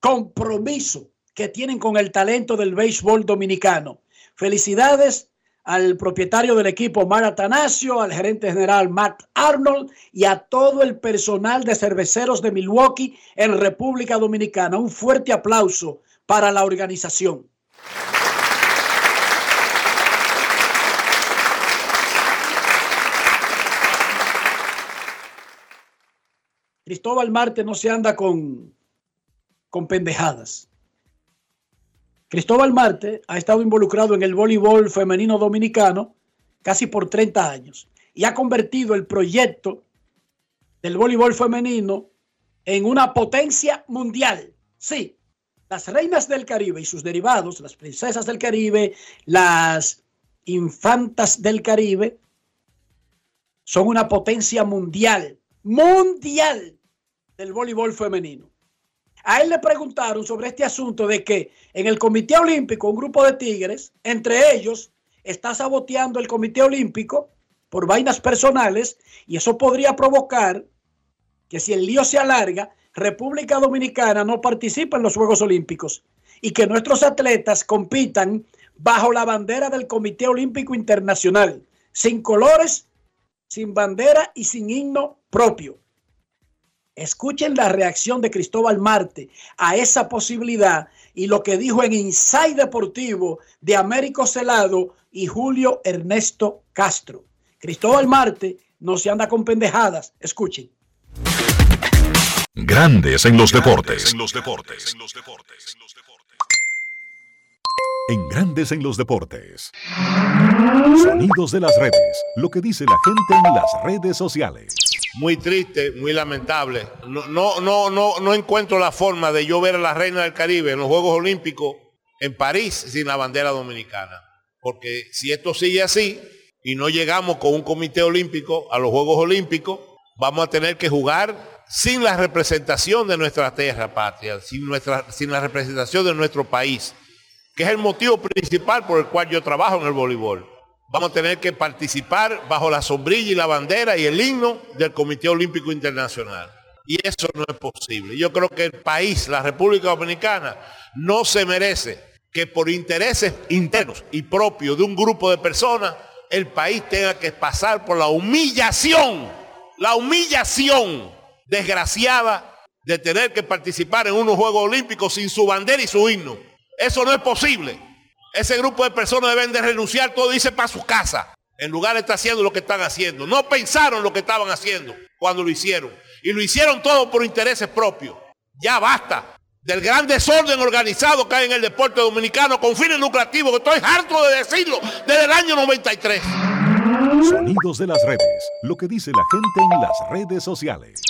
compromiso que tienen con el talento del béisbol dominicano. Felicidades al propietario del equipo, Mar Atanasio, al gerente general Matt Arnold y a todo el personal de cerveceros de Milwaukee en República Dominicana. Un fuerte aplauso para la organización. Cristóbal Marte no se anda con, con pendejadas. Cristóbal Marte ha estado involucrado en el voleibol femenino dominicano casi por 30 años y ha convertido el proyecto del voleibol femenino en una potencia mundial. Sí, las reinas del Caribe y sus derivados, las princesas del Caribe, las infantas del Caribe, son una potencia mundial, mundial del voleibol femenino. A él le preguntaron sobre este asunto de que en el Comité Olímpico un grupo de tigres, entre ellos, está saboteando el Comité Olímpico por vainas personales y eso podría provocar que si el lío se alarga, República Dominicana no participa en los Juegos Olímpicos y que nuestros atletas compitan bajo la bandera del Comité Olímpico Internacional, sin colores, sin bandera y sin himno propio. Escuchen la reacción de Cristóbal Marte a esa posibilidad y lo que dijo en Inside Deportivo de Américo Celado y Julio Ernesto Castro. Cristóbal Marte no se anda con pendejadas. Escuchen. Grandes en los deportes. En los deportes. En Grandes en los deportes. Sonidos de las redes. Lo que dice la gente en las redes sociales muy triste, muy lamentable. No, no, no, no, encuentro la forma de yo ver a la Reina del Caribe en los Juegos Olímpicos en París sin la bandera dominicana. Porque si esto sigue así y no llegamos con un comité olímpico a los Juegos Olímpicos, vamos a tener que jugar sin la representación de nuestra tierra patria, sin, nuestra, sin la representación de nuestro país, que es el motivo principal por el cual yo trabajo en el voleibol vamos a tener que participar bajo la sombrilla y la bandera y el himno del Comité Olímpico Internacional. Y eso no es posible. Yo creo que el país, la República Dominicana, no se merece que por intereses internos y propios de un grupo de personas, el país tenga que pasar por la humillación, la humillación desgraciada de tener que participar en unos Juegos Olímpicos sin su bandera y su himno. Eso no es posible. Ese grupo de personas deben de renunciar, todo dice para su casa. En lugar de estar haciendo lo que están haciendo. No pensaron lo que estaban haciendo cuando lo hicieron. Y lo hicieron todo por intereses propios. Ya basta del gran desorden organizado que hay en el deporte dominicano con fines lucrativos, que estoy harto de decirlo desde el año 93. Sonidos de las redes. Lo que dice la gente en las redes sociales.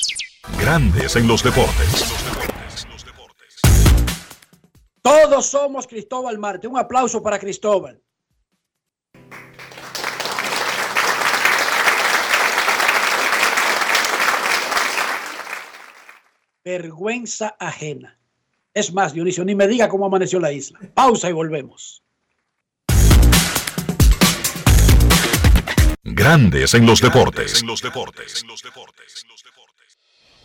Grandes en los deportes. Todos somos Cristóbal Marte. Un aplauso para Cristóbal. Vergüenza ajena. Es más, Dionisio, ni me diga cómo amaneció la isla. Pausa y volvemos. Grandes en los deportes.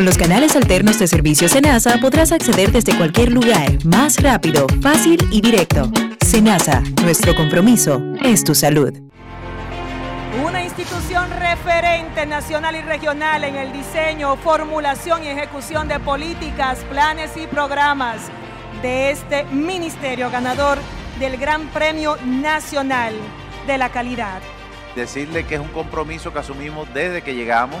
Con los canales alternos de servicio Senasa podrás acceder desde cualquier lugar, más rápido, fácil y directo. Senasa, nuestro compromiso es tu salud. Una institución referente nacional y regional en el diseño, formulación y ejecución de políticas, planes y programas de este ministerio ganador del Gran Premio Nacional de la Calidad. Decirle que es un compromiso que asumimos desde que llegamos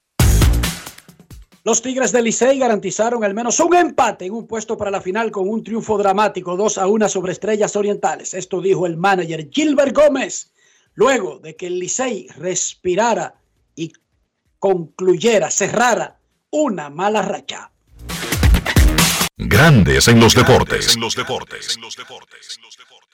Tigres del Licey garantizaron al menos un empate en un puesto para la final con un triunfo dramático 2 a 1 sobre Estrellas Orientales. Esto dijo el manager Gilbert Gómez luego de que el Licey respirara y concluyera, cerrara una mala racha. Grandes en los deportes.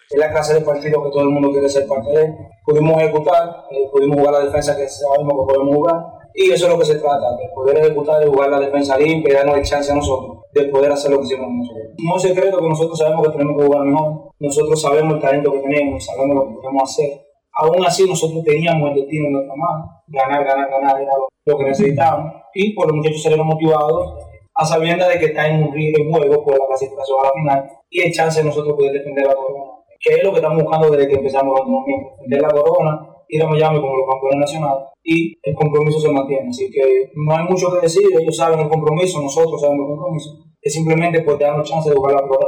Es la clase de partido que todo el mundo quiere ser parte de. Pudimos ejecutar, eh, pudimos jugar la defensa que sabemos que podemos jugar. Y eso es lo que se trata, de poder ejecutar, de jugar la defensa limpia y darnos el chance a nosotros de poder hacer lo que hicimos nosotros. No es secreto que nosotros sabemos que tenemos que jugar mejor. Nosotros sabemos el talento que tenemos, sabemos lo que podemos hacer. Aún así, nosotros teníamos el destino en nuestra mano. Ganar, ganar, ganar era lo que necesitábamos. Y por los muchachos salieron motivados a sabiendas de que está en un juego por la clasificación a la final y el chance de nosotros poder defender la corona que es lo que estamos buscando desde que empezamos los defender la corona, ir a Miami como los campeones nacionales y el compromiso se mantiene. Así que no hay mucho que decir, ellos saben el compromiso, nosotros sabemos el compromiso. Es simplemente pues darnos chance de jugar la pelota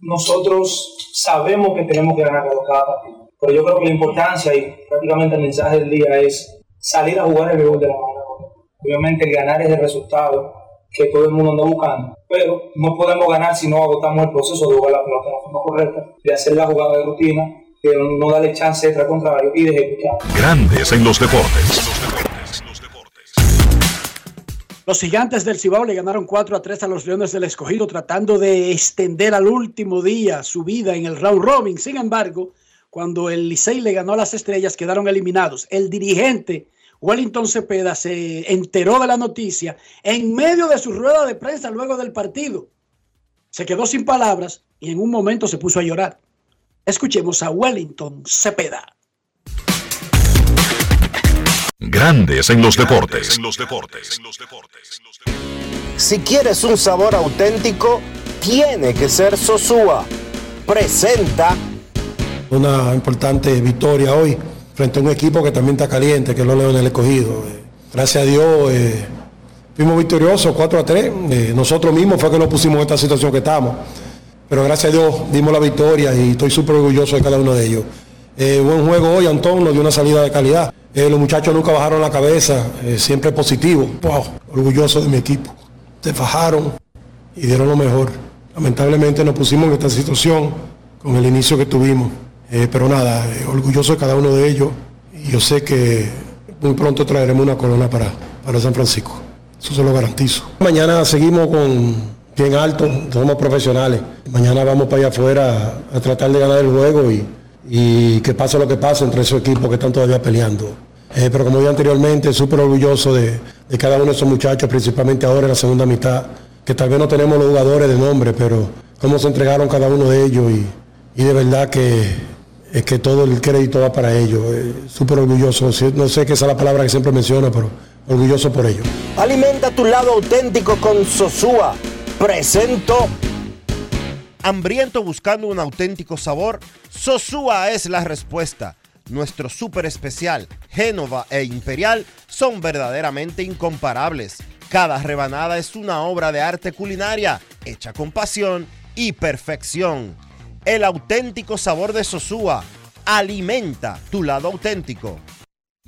nosotros. Sabemos que tenemos que ganar cada partido, pero yo creo que la importancia y prácticamente el mensaje del día es salir a jugar el juego de la manera correcta. Obviamente ganar es el resultado, que todo el mundo anda buscando. Pero no podemos ganar si no agotamos el proceso de jugar la pelota de la forma correcta, de hacer la jugada de rutina, de no darle chance contrario y de ejecutar. Grandes en los deportes. Los gigantes del Cibao le ganaron 4 a 3 a los Leones del Escogido, tratando de extender al último día su vida en el round robin. Sin embargo, cuando el Licey le ganó a las estrellas, quedaron eliminados. El dirigente Wellington Cepeda se enteró de la noticia en medio de su rueda de prensa luego del partido. Se quedó sin palabras y en un momento se puso a llorar. Escuchemos a Wellington Cepeda. Grandes en los deportes. Si quieres un sabor auténtico, tiene que ser Sosúa. Presenta una importante victoria hoy frente a un equipo que también está caliente, que es los Leones del Escogido. Eh, gracias a Dios eh, fuimos victoriosos 4 a 3. Eh, nosotros mismos fue que nos pusimos en esta situación que estamos. Pero gracias a Dios dimos la victoria y estoy súper orgulloso de cada uno de ellos. buen juego hoy, Antón nos dio una salida de calidad. los muchachos nunca bajaron la cabeza, siempre positivo. Wow, orgulloso de mi equipo. Se fajaron y dieron lo mejor. Lamentablemente nos pusimos en esta situación con el inicio que tuvimos. Eh, pero nada, eh, orgulloso de cada uno de ellos y yo sé que muy pronto traeremos una corona para, para San Francisco. Eso se lo garantizo. Mañana seguimos con bien alto, somos profesionales. Mañana vamos para allá afuera a, tratar de ganar el juego y, que pase lo que pase entre esos equipos que están todavía peleando. Eh, pero como dije anteriormente, súper orgulloso de, cada uno de esos muchachos, principalmente ahora en la segunda mitad, que tal vez no tenemos los jugadores de nombre, pero cómo se entregaron cada uno de ellos y de verdad que es que todo el crédito va para ellos. Eh, súper orgulloso. No sé qué es la palabra que siempre menciono, pero orgulloso por ello. Alimenta tu lado auténtico con Sosúa. Presento. Hambriento buscando un auténtico sabor, Sosúa es la respuesta. Nuestro súper especial, Génova e Imperial, son verdaderamente incomparables. Cada rebanada es una obra de arte culinaria, hecha con pasión y perfección el auténtico sabor de Sosúa. Alimenta tu lado auténtico.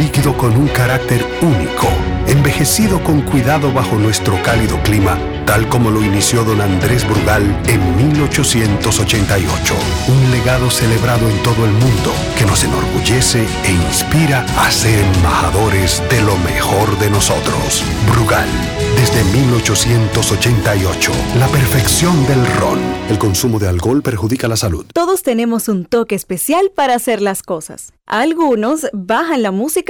líquido con un carácter único, envejecido con cuidado bajo nuestro cálido clima tal como lo inició don Andrés Brugal en 1888. Un legado celebrado en todo el mundo que nos enorgullece e inspira a ser embajadores de lo mejor de nosotros. Brugal, desde 1888, la perfección del ron. El consumo de alcohol perjudica la salud. Todos tenemos un toque especial para hacer las cosas. Algunos bajan la música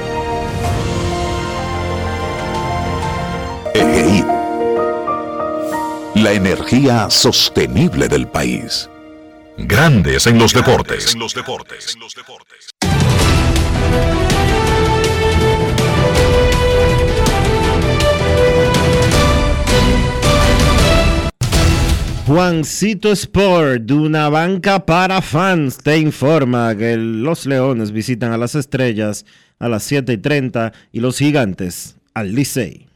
La energía sostenible del país. Grandes en los deportes. Juancito Sport, de una banca para fans, te informa que los Leones visitan a las Estrellas a las 7 y 30 y los Gigantes al Licey.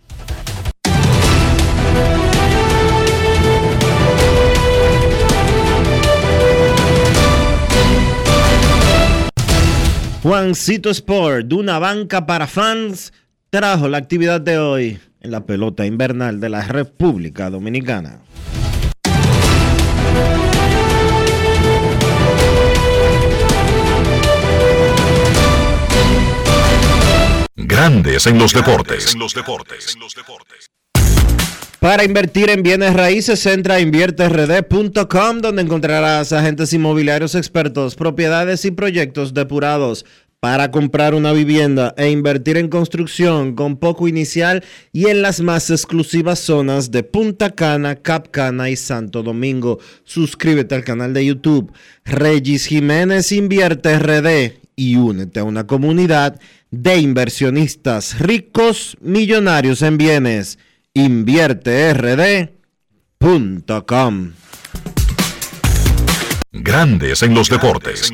Juancito Sport, de una banca para fans, trajo la actividad de hoy en la pelota invernal de la República Dominicana. Grandes en los deportes. Para invertir en bienes raíces, entra a invierterd.com donde encontrarás agentes inmobiliarios expertos, propiedades y proyectos depurados para comprar una vivienda e invertir en construcción con poco inicial y en las más exclusivas zonas de Punta Cana, Cap Cana y Santo Domingo. Suscríbete al canal de YouTube Regis Jiménez Invierte RD y únete a una comunidad de inversionistas ricos, millonarios en bienes. InvierteRD.com Grandes en los deportes.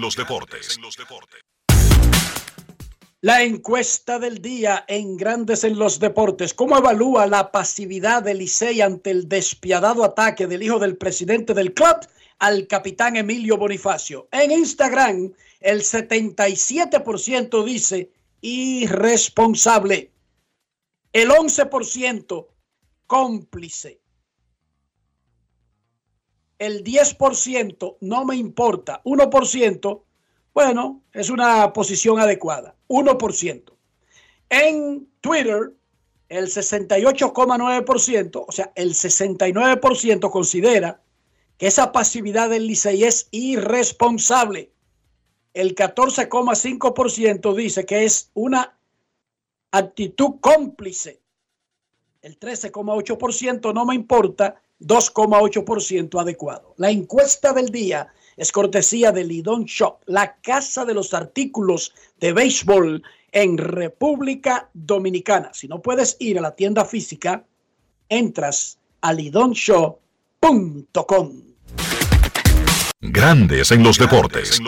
La encuesta del día en Grandes en los Deportes. ¿Cómo evalúa la pasividad de Licey ante el despiadado ataque del hijo del presidente del club al capitán Emilio Bonifacio? En Instagram, el 77% dice irresponsable. El 11% cómplice. El 10% no me importa. 1%, bueno, es una posición adecuada. 1%. En Twitter, el 68,9%, o sea, el 69% considera que esa pasividad del Licey es irresponsable. El 14,5% dice que es una actitud cómplice el 13,8% no me importa, 2,8% adecuado. La encuesta del día es cortesía de Lidon Shop, la casa de los artículos de béisbol en República Dominicana. Si no puedes ir a la tienda física, entras a lidonshop.com. Grandes en los deportes.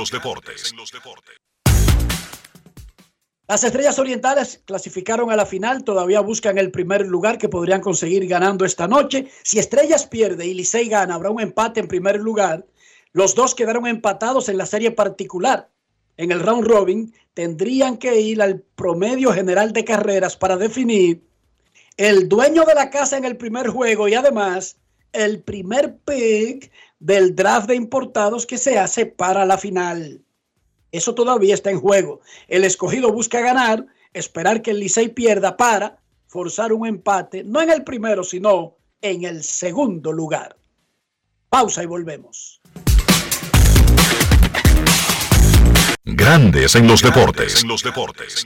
Las Estrellas Orientales clasificaron a la final, todavía buscan el primer lugar que podrían conseguir ganando esta noche. Si Estrellas pierde y Licey gana, habrá un empate en primer lugar. Los dos quedaron empatados en la serie particular. En el round robin tendrían que ir al promedio general de carreras para definir el dueño de la casa en el primer juego y además el primer pick del draft de importados que se hace para la final. Eso todavía está en juego. El escogido busca ganar, esperar que el Licey pierda para forzar un empate, no en el primero, sino en el segundo lugar. Pausa y volvemos. Grandes en los deportes. En los deportes.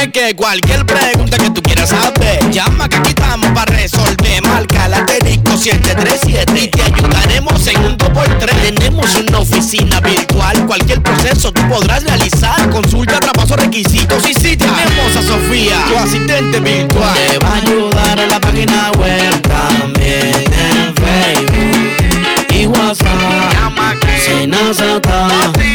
Es que cualquier pregunta que tú quieras saber, llama que aquí estamos para resolver. Marca la 737 y te ayudaremos en un 2x3. Tenemos una oficina virtual, cualquier proceso tú podrás realizar. Consulta, traspaso, requisitos y si tenemos a Sofía, tu asistente virtual. Te va a ayudar en la página web también en Facebook y WhatsApp.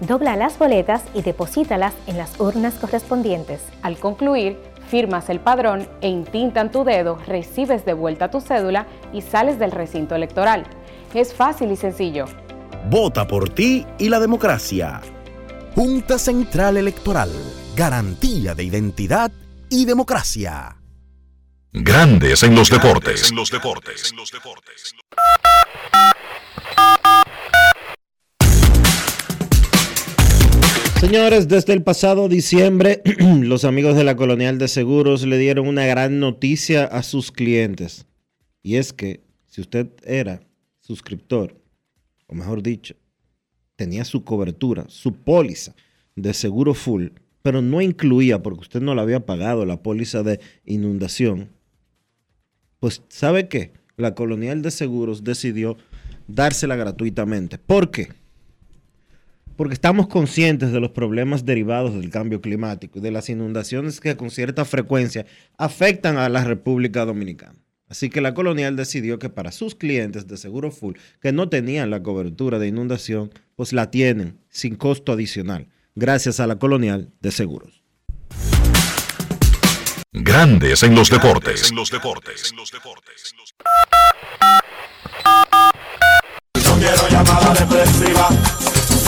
dobla las boletas y deposítalas en las urnas correspondientes. Al concluir, firmas el padrón e intintan tu dedo, recibes de vuelta tu cédula y sales del recinto electoral. Es fácil y sencillo. Vota por ti y la democracia. Junta Central Electoral. Garantía de identidad y democracia. Grandes en los deportes. En los deportes. Señores, desde el pasado diciembre, los amigos de la Colonial de Seguros le dieron una gran noticia a sus clientes. Y es que si usted era suscriptor, o mejor dicho, tenía su cobertura, su póliza de seguro full, pero no incluía, porque usted no la había pagado, la póliza de inundación, pues ¿sabe qué? La Colonial de Seguros decidió dársela gratuitamente. ¿Por qué? Porque estamos conscientes de los problemas derivados del cambio climático y de las inundaciones que con cierta frecuencia afectan a la República Dominicana. Así que la Colonial decidió que para sus clientes de seguro full que no tenían la cobertura de inundación, pues la tienen sin costo adicional, gracias a la Colonial de Seguros. Grandes en los deportes. No quiero llamada.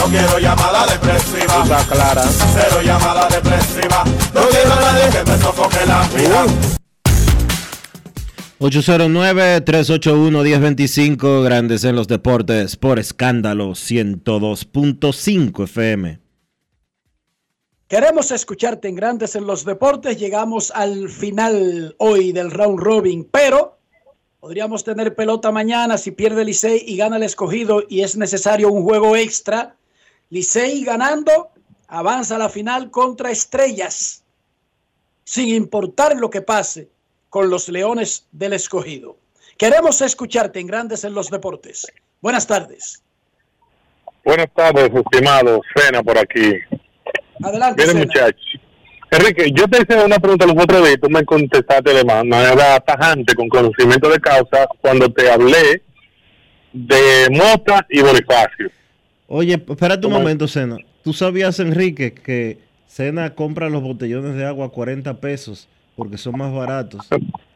No quiero llamada depresiva. Está clara. Cero llamada depresiva. No quiero nadie que me sofoque la vida. 809-381-1025, Grandes en los Deportes, por escándalo 102.5 FM. Queremos escucharte en Grandes en los Deportes. Llegamos al final hoy del round robin, pero podríamos tener pelota mañana si pierde Licey y gana el escogido y es necesario un juego extra. Licey ganando, avanza a la final contra Estrellas, sin importar lo que pase con los Leones del Escogido. Queremos escucharte en Grandes en los Deportes. Buenas tardes. Buenas tardes, estimado. Cena por aquí. Adelante. Miren, muchachos. Enrique, yo te hice una pregunta los otros días y tú me contestaste de manera tajante, con conocimiento de causa, cuando te hablé de Mota y Bonifacio. Oye, espérate un ¿Cómo? momento, Sena. ¿Tú sabías, Enrique, que Sena compra los botellones de agua a 40 pesos porque son más baratos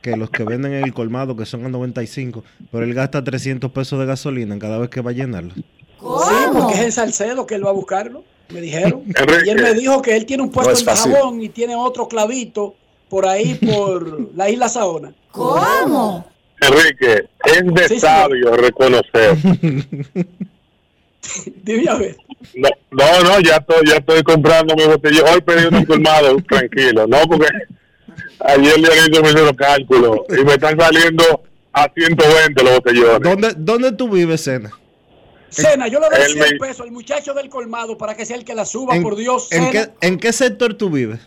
que los que venden en el colmado, que son a 95, pero él gasta 300 pesos de gasolina en cada vez que va a llenarlo? Sí, porque es en Salcedo que él va a buscarlo. Me dijeron. Y él me dijo que él tiene un puesto No en. Dajabón y tiene otro clavito por ahí por la isla Saona. ¿Cómo? Enrique, es de sí. sabio reconocer. Dime a ver. No, no, no, ya estoy, ya estoy comprando mi botellón. Hoy pedí uno colmado, tranquilo. No, porque ayer le hice los cálculos y me están saliendo a 120 los botellones. ¿Dónde, ¿Dónde tú vives, Sena? Cena, yo le doy Él 100 me- pesos al muchacho del colmado para que sea el que la suba, ¿En, por Dios. ¿en Cena. qué, ¿En qué sector tú vives?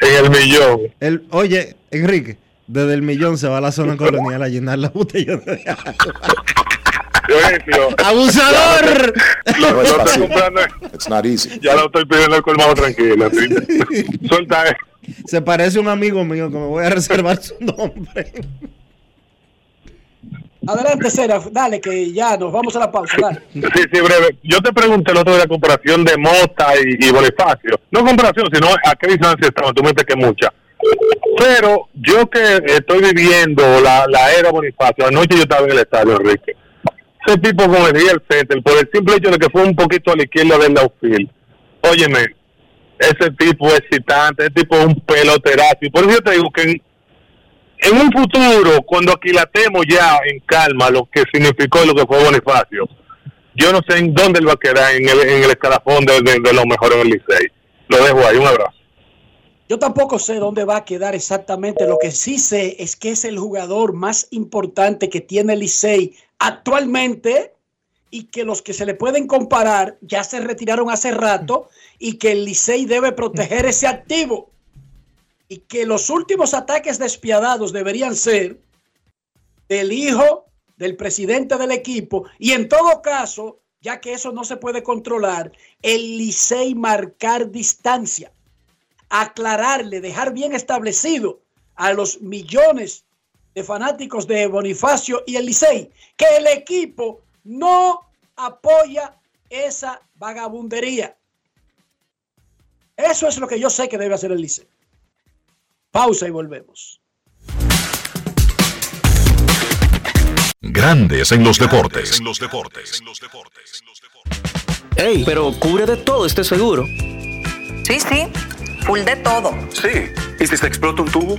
En el millón. El, oye, Enrique, desde el millón se va a la zona colonial a llenar las botellones de agua. ¡Abusador! Ya lo estoy comprando. Ya lo estoy pidiendo el colmado tranquilo. Suelta eso. Se parece a un amigo mío que me voy a reservar su nombre. Adelante, Cena, dale, que ya nos vamos a la pausa. Dale. Sí, sí, breve. Yo te pregunté el otro día la comparación de Mota y, y Bonifacio. No comparación, sino a qué distancia estaban. Tú me dices que mucha. Pero yo que estoy viviendo la, la era Bonifacio, anoche yo estaba en el estadio, Enrique. Ese tipo con el center, por el simple hecho de que fue un poquito a la izquierda del outfield. Óyeme, ese tipo es excitante, ese tipo es un peloterazo. Y por eso yo te digo que en, un futuro, cuando aquilatemos ya en calma lo que significó y lo que fue Bonifacio, yo no sé en dónde él va a quedar en el, en el escalafón de, los mejores en el Licey. Lo dejo ahí, un abrazo. Yo tampoco sé dónde va a quedar exactamente. Lo que sí sé es que es el jugador más importante que tiene el Licey actualmente y que los que se le pueden comparar ya se retiraron hace rato y que el Licey debe proteger ese activo y que los últimos ataques despiadados deberían ser del hijo del presidente del equipo y en todo caso, ya que eso no se puede controlar, el Licey marcar distancia aclararle, dejar bien establecido a los millones de fanáticos de Bonifacio y el Licey que el equipo no apoya esa vagabundería. Eso es lo que yo sé que debe hacer el Licey. Pausa y volvemos. Grandes en los deportes. Ey, pero cubre de todo este seguro. Sí, sí, full de todo. Sí. ¿Y si se explota un tubo?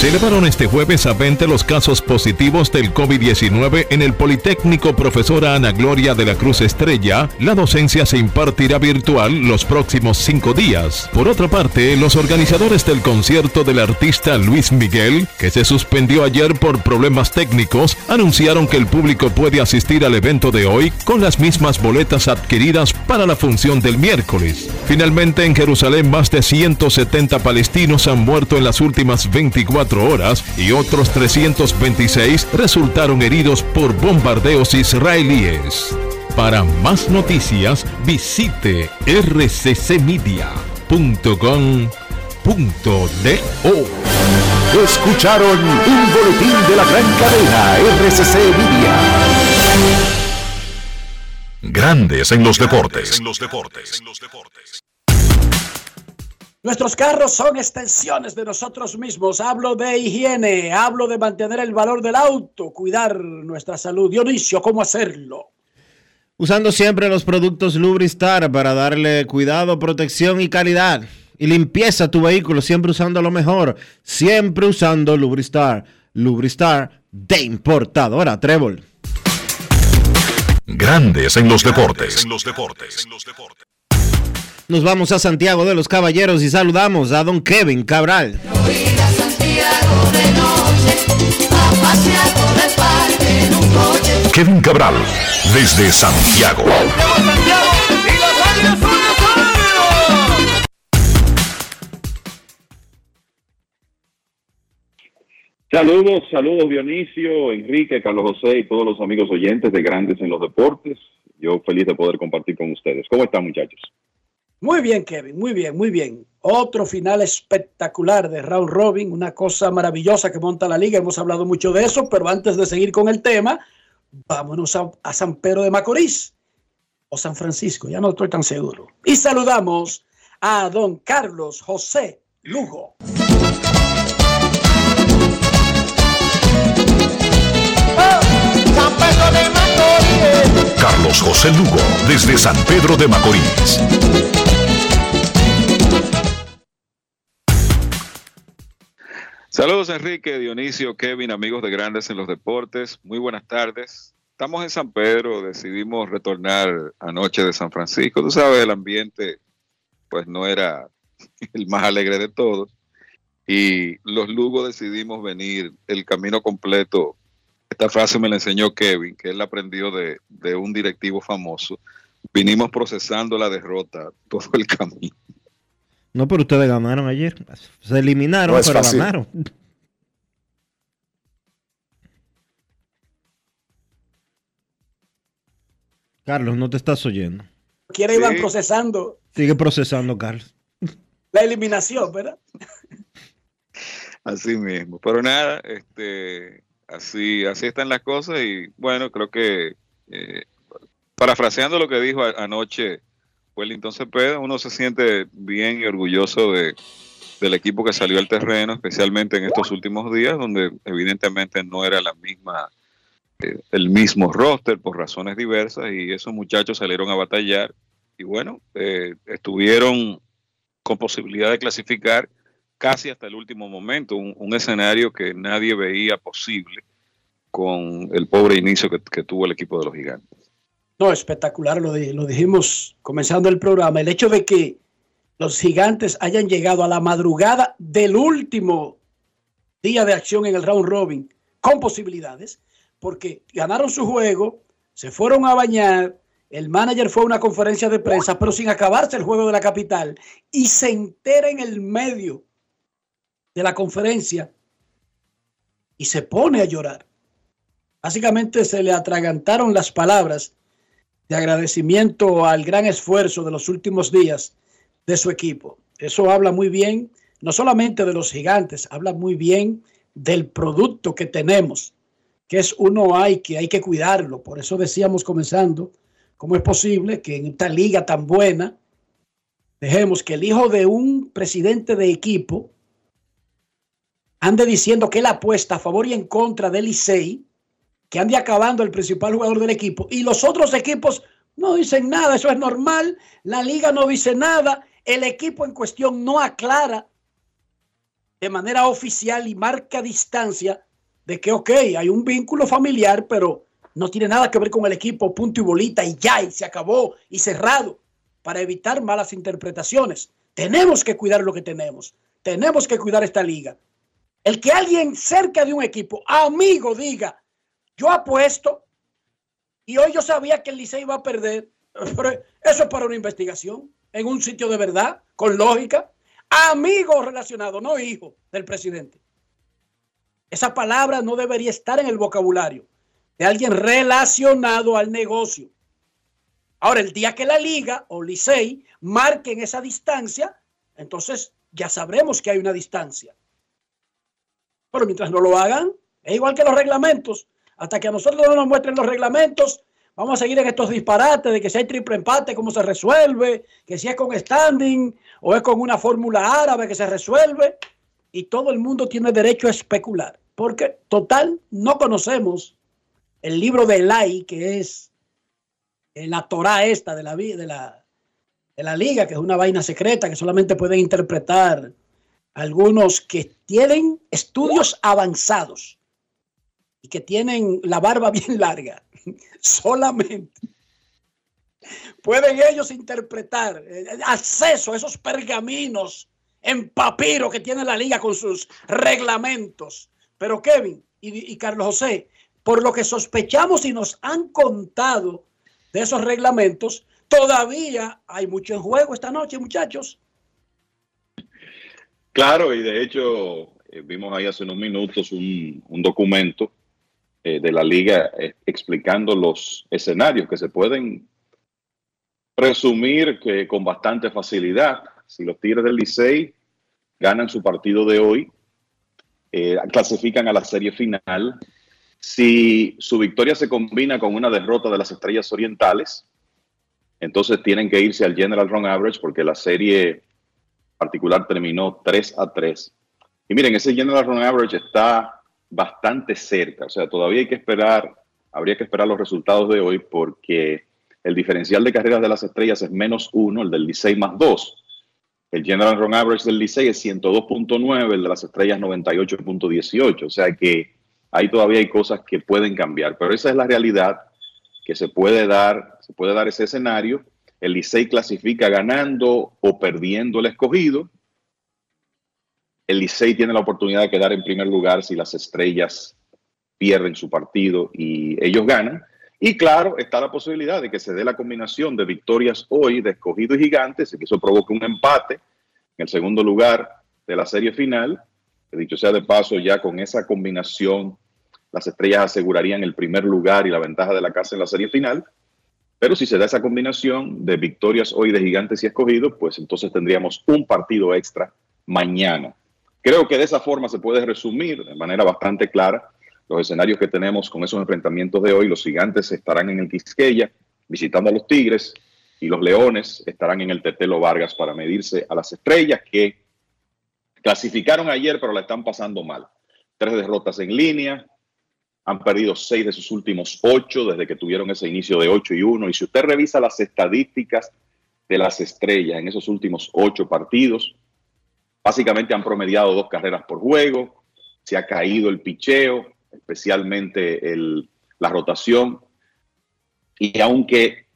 Se elevaron este jueves a 20 los casos positivos del COVID-19 en el Politécnico Profesora Ana Gloria de la Cruz Estrella. La docencia se impartirá virtual los próximos cinco días. Por otra parte, los organizadores del concierto del artista Luis Miguel, que se suspendió ayer por problemas técnicos, anunciaron que el público puede asistir al evento de hoy con las mismas boletas adquiridas para la función del miércoles. Finalmente, en Jerusalén, más de 170 palestinos han muerto en las últimas 24 horas y otros 326 resultaron heridos por bombardeos israelíes. Para más noticias, visite rccmedia.com.do. Escucharon un boletín de la gran cadena RCC Media. Grandes en los deportes. Nuestros carros son extensiones de nosotros mismos. Hablo de higiene, hablo de mantener el valor del auto, cuidar nuestra salud. Dionisio, ¿cómo hacerlo? Usando siempre los productos Lubristar para darle cuidado, protección y calidad. Y limpieza a tu vehículo, siempre usando lo mejor. Siempre usando Lubristar. Lubristar de importadora Trébol. Grandes en los deportes. Nos vamos a Santiago de los Caballeros y saludamos a don Kevin Cabral. Kevin Cabral, desde Santiago. Saludos, saludos Dionisio, Enrique, Carlos José y todos los amigos oyentes de Grandes en los Deportes. Yo feliz de poder compartir con ustedes. ¿Cómo están muchachos? Muy bien, Kevin, muy bien, muy bien. Otro final espectacular de Round Robin, una cosa maravillosa que monta la liga. Hemos hablado mucho de eso, pero antes de seguir con el tema, vámonos a, a San Pedro de Macorís o San Francisco, ya no estoy tan seguro. Y saludamos a don Carlos José Lugo. San Pedro de Macorís. Carlos José Lugo, desde San Pedro de Macorís. Saludos Enrique, Dionisio, Kevin, amigos de Grandes en los Deportes. Muy buenas tardes. Estamos en San Pedro, decidimos retornar anoche de San Francisco. Tú sabes, el ambiente pues no era el más alegre de todos. Y los Lugos decidimos venir el camino completo. Esta frase me la enseñó Kevin, que él aprendió de, de un directivo famoso. Vinimos procesando la derrota todo el camino. No, pero ustedes ganaron ayer. Se eliminaron, No pero fácil. ganaron. Carlos, no te estás oyendo. Quiere iban procesando Sigue procesando, Carlos. la eliminación, ¿verdad? Así mismo. Pero nada, este, así, así están las cosas y bueno, creo que eh, parafraseando lo que dijo anoche Wellington Cepeda, uno se siente bien y orgulloso de, del equipo que salió al terreno, especialmente en estos últimos días, donde evidentemente no era la misma, eh, el mismo roster por razones diversas y esos muchachos salieron a batallar y bueno, eh, estuvieron con posibilidad de clasificar casi hasta el último momento, un, escenario que nadie veía posible con el pobre inicio que, tuvo el equipo de los gigantes. No, espectacular, lo, lo dijimos comenzando el programa. El hecho de que los gigantes hayan llegado a la madrugada del último día de acción en el round robin con posibilidades, porque ganaron su juego, se fueron a bañar, el manager fue a una conferencia de prensa, pero sin acabarse el juego de la capital, y se entera en el medio de la conferencia y se pone a llorar. Básicamente se le atragantaron las palabras de agradecimiento al gran esfuerzo de los últimos días de su equipo. Eso habla muy bien, no solamente de los gigantes, habla muy bien del producto que tenemos, que es uno hay que hay que cuidarlo. Por eso decíamos comenzando, ¿cómo es posible que en esta liga tan buena dejemos que el hijo de un presidente de equipo ande diciendo que él apuesta a favor y en contra del Licey, que ande acabando el principal jugador del equipo y los otros equipos no dicen nada, eso es normal, la liga no dice nada, el equipo en cuestión no aclara de manera oficial y marca distancia de que, ok, hay un vínculo familiar, pero no tiene nada que ver con el equipo, punto y bolita, y ya, y se acabó, y cerrado, para evitar malas interpretaciones. Tenemos que cuidar lo que tenemos, tenemos que cuidar esta liga. El que alguien cerca de un equipo, amigo, diga, yo apuesto, y hoy yo sabía que el Licey iba a perder, eso es para una investigación, en un sitio de verdad, con lógica. Amigo relacionado, no hijo del presidente. Esa palabra no debería estar en el vocabulario de alguien relacionado al negocio. Ahora, el día que la liga o Licey marquen esa distancia, entonces ya sabremos que hay una distancia. Pero mientras no lo hagan, es igual que los reglamentos. Hasta que a nosotros no nos muestren los reglamentos, vamos a seguir en estos disparates de que si hay triple empate, cómo se resuelve, que si es con standing o es con una fórmula árabe que se resuelve. Y todo el mundo tiene derecho a especular. Porque, total, no conocemos el libro de Elai, que es la Torah esta de la, de, la, de la liga, que es una vaina secreta que solamente pueden interpretar algunos que tienen estudios avanzados y que tienen la barba bien larga. Solamente pueden ellos interpretar eh, acceso a esos pergaminos en papiro que tiene la liga con sus reglamentos. Pero Kevin y, y Carlos José, por lo que sospechamos y nos han contado de esos reglamentos, todavía hay mucho en juego esta noche, muchachos. Claro, y de hecho eh, vimos ahí hace unos minutos un, documento eh, de la liga eh, explicando los escenarios que se pueden presumir que con bastante facilidad, si los Tigres del Licey ganan su partido de hoy, clasifican a la serie final. Si su victoria se combina con una derrota de las Estrellas Orientales, entonces tienen que irse al General Run Average porque la serie particular terminó 3 a 3. Y miren, ese General Run Average está bastante cerca, o sea, todavía hay que esperar, habría que esperar los resultados de hoy porque el diferencial de carreras de las estrellas es menos uno, el del Licey más dos. El General Run Average del Licey es 102.9, el de las estrellas 98.18, o sea que ahí todavía hay cosas que pueden cambiar, pero esa es la realidad que se puede dar, se puede dar ese escenario. El Licey clasifica ganando o perdiendo el escogido. El Licey tiene la oportunidad de quedar en primer lugar si las estrellas pierden su partido y ellos ganan. Y claro, está la posibilidad de que se dé la combinación de victorias hoy de escogido y gigantes y que eso provoque un empate en el segundo lugar de la serie final. Que dicho sea de paso, ya con esa combinación, las estrellas asegurarían el primer lugar y la ventaja de la casa en la serie final. Pero si se da esa combinación de victorias hoy de gigantes y escogidos, pues entonces tendríamos un partido extra mañana. Creo que de esa forma se puede resumir de manera bastante clara los escenarios que tenemos con esos enfrentamientos de hoy. Los gigantes estarán en el Quisqueya visitando a los Tigres y los Leones estarán en el Tetelo Vargas para medirse a las estrellas que clasificaron ayer pero la están pasando mal. Tres derrotas en línea, han perdido seis de sus últimos ocho desde que tuvieron ese inicio de 8 y 1. Y si usted revisa las estadísticas de las estrellas en esos últimos ocho partidos, básicamente han promediado dos carreras por juego, se ha caído el picheo, especialmente el, la rotación. Y aunque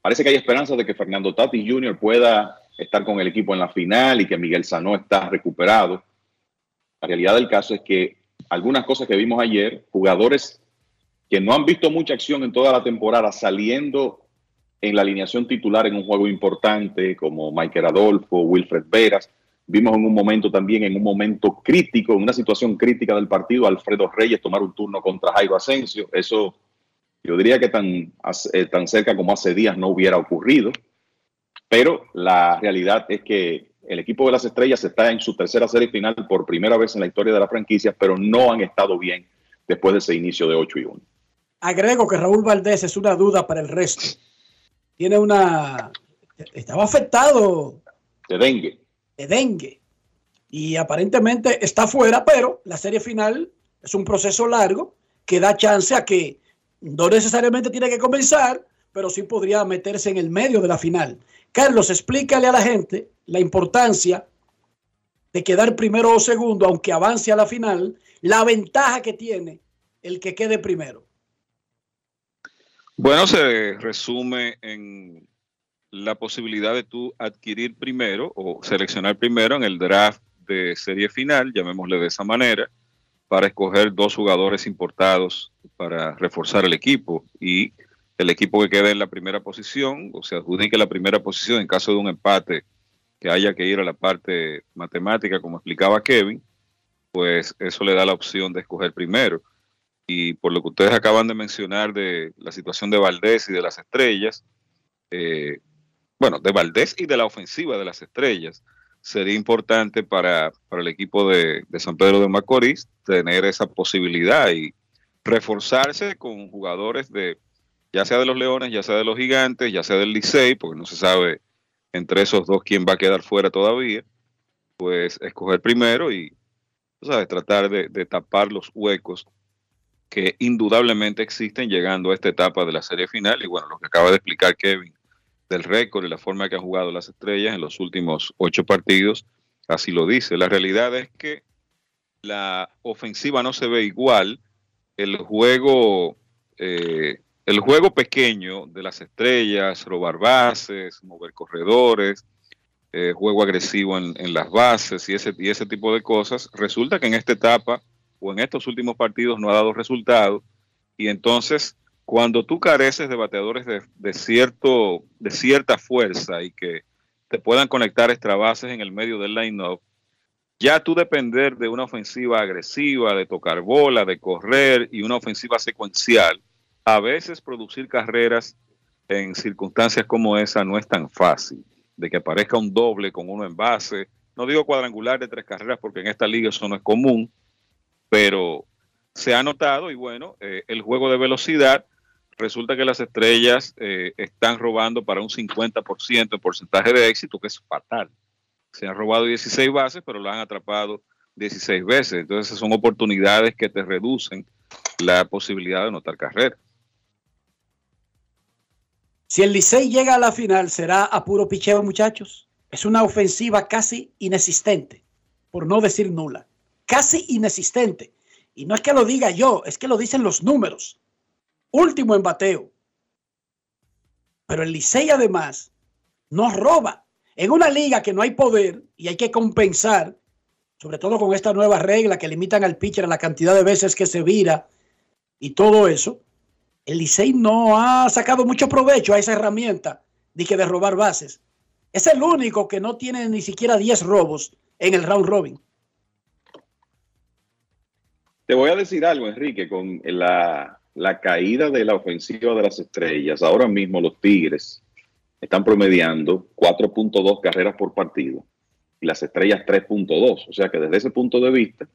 parece que hay esperanza de que Fernando Tati Jr. pueda estar con el equipo en la final y que Miguel Sanó está recuperado, la realidad del caso es que algunas cosas que vimos ayer, jugadores que no han visto mucha acción en toda la temporada saliendo en la alineación titular en un juego importante como Michael Adolfo, Wilfred Veras, Vimos en un momento también, en un momento crítico, en una situación crítica del partido, Alfredo Reyes tomar un turno contra Jairo Asensio. Eso yo diría que tan, eh, tan cerca como hace días no hubiera ocurrido. Pero la realidad es que el equipo de las estrellas está en su tercera serie final por primera vez en la historia de la franquicia, pero no han estado bien después de ese inicio de 8 y 1. Agrego que Raúl Valdés es una duda para el resto. Tiene una. Estaba afectado. De dengue de dengue. Y aparentemente está fuera, pero la serie final es un proceso largo que da chance a que no necesariamente tiene que comenzar, pero sí podría meterse en el medio de la final. Carlos, explícale a la gente la importancia de quedar primero o segundo, aunque avance a la final, la ventaja que tiene el que quede primero. Bueno, se resume en la posibilidad de tú adquirir primero o seleccionar primero en el draft de serie final, llamémosle de esa manera, para escoger dos jugadores importados para reforzar el equipo y el equipo que quede en la primera posición o se adjudique la primera posición en caso de un empate que haya que ir a la parte matemática, como explicaba Kevin, pues eso le da la opción de escoger primero. Y por lo que ustedes acaban de mencionar de la situación de Valdés y de las estrellas, eh, bueno, de Valdés y de la ofensiva de las estrellas, sería importante para, el equipo de, San Pedro de Macorís tener esa posibilidad y reforzarse con jugadores de, ya sea de los Leones, ya sea de los Gigantes, ya sea del Licey, porque no se sabe entre esos dos quién va a quedar fuera todavía, pues escoger primero y, sabes, tratar de, de tapar los huecos que indudablemente existen llegando a esta etapa de la serie final. Y bueno, lo que acaba de explicar Kevin del récord y la forma que han jugado las estrellas en los últimos ocho partidos, así lo dice. La realidad es que la ofensiva no se ve igual. El juego, eh, el juego pequeño de las estrellas, robar bases, mover corredores, eh, juego agresivo en, las bases y ese, y ese tipo de cosas, resulta que en esta etapa o en estos últimos partidos no ha dado resultado. Y entonces cuando tú careces de bateadores de, cierto, de cierta fuerza y que te puedan conectar extra bases en el medio del line-up, ya tú depender de una ofensiva agresiva, de tocar bola, de correr y una ofensiva secuencial, a veces producir carreras en circunstancias como esa no es tan fácil, de que aparezca un doble con uno en base. No digo cuadrangular de tres carreras porque en esta liga eso no es común, pero se ha notado y bueno, eh, el juego de velocidad resulta que las estrellas eh, están robando para un 50% de porcentaje de éxito, que es fatal. Se han robado 16 bases, pero lo han atrapado 16 veces. Entonces, son oportunidades que te reducen la posibilidad de anotar carrera. Si el Licey llega a la final, será a puro picheo, muchachos. Es una ofensiva casi inexistente, por no decir nula. Casi inexistente. Y no es que lo diga yo, es que lo dicen los números último en bateo. Pero el Licey además nos roba. En una liga que no hay poder y hay que compensar, sobre todo con esta nueva regla que limitan al pitcher a la cantidad de veces que se vira y todo eso, el Licey no ha sacado mucho provecho a esa herramienta de que de robar bases. Es el único que no tiene ni siquiera 10 robos en el round robin. Te voy a decir algo, Enrique, con la caída de la ofensiva de las estrellas, ahora mismo los Tigres están promediando 4.2 carreras por partido y las estrellas 3.2. O sea que desde ese punto de vista,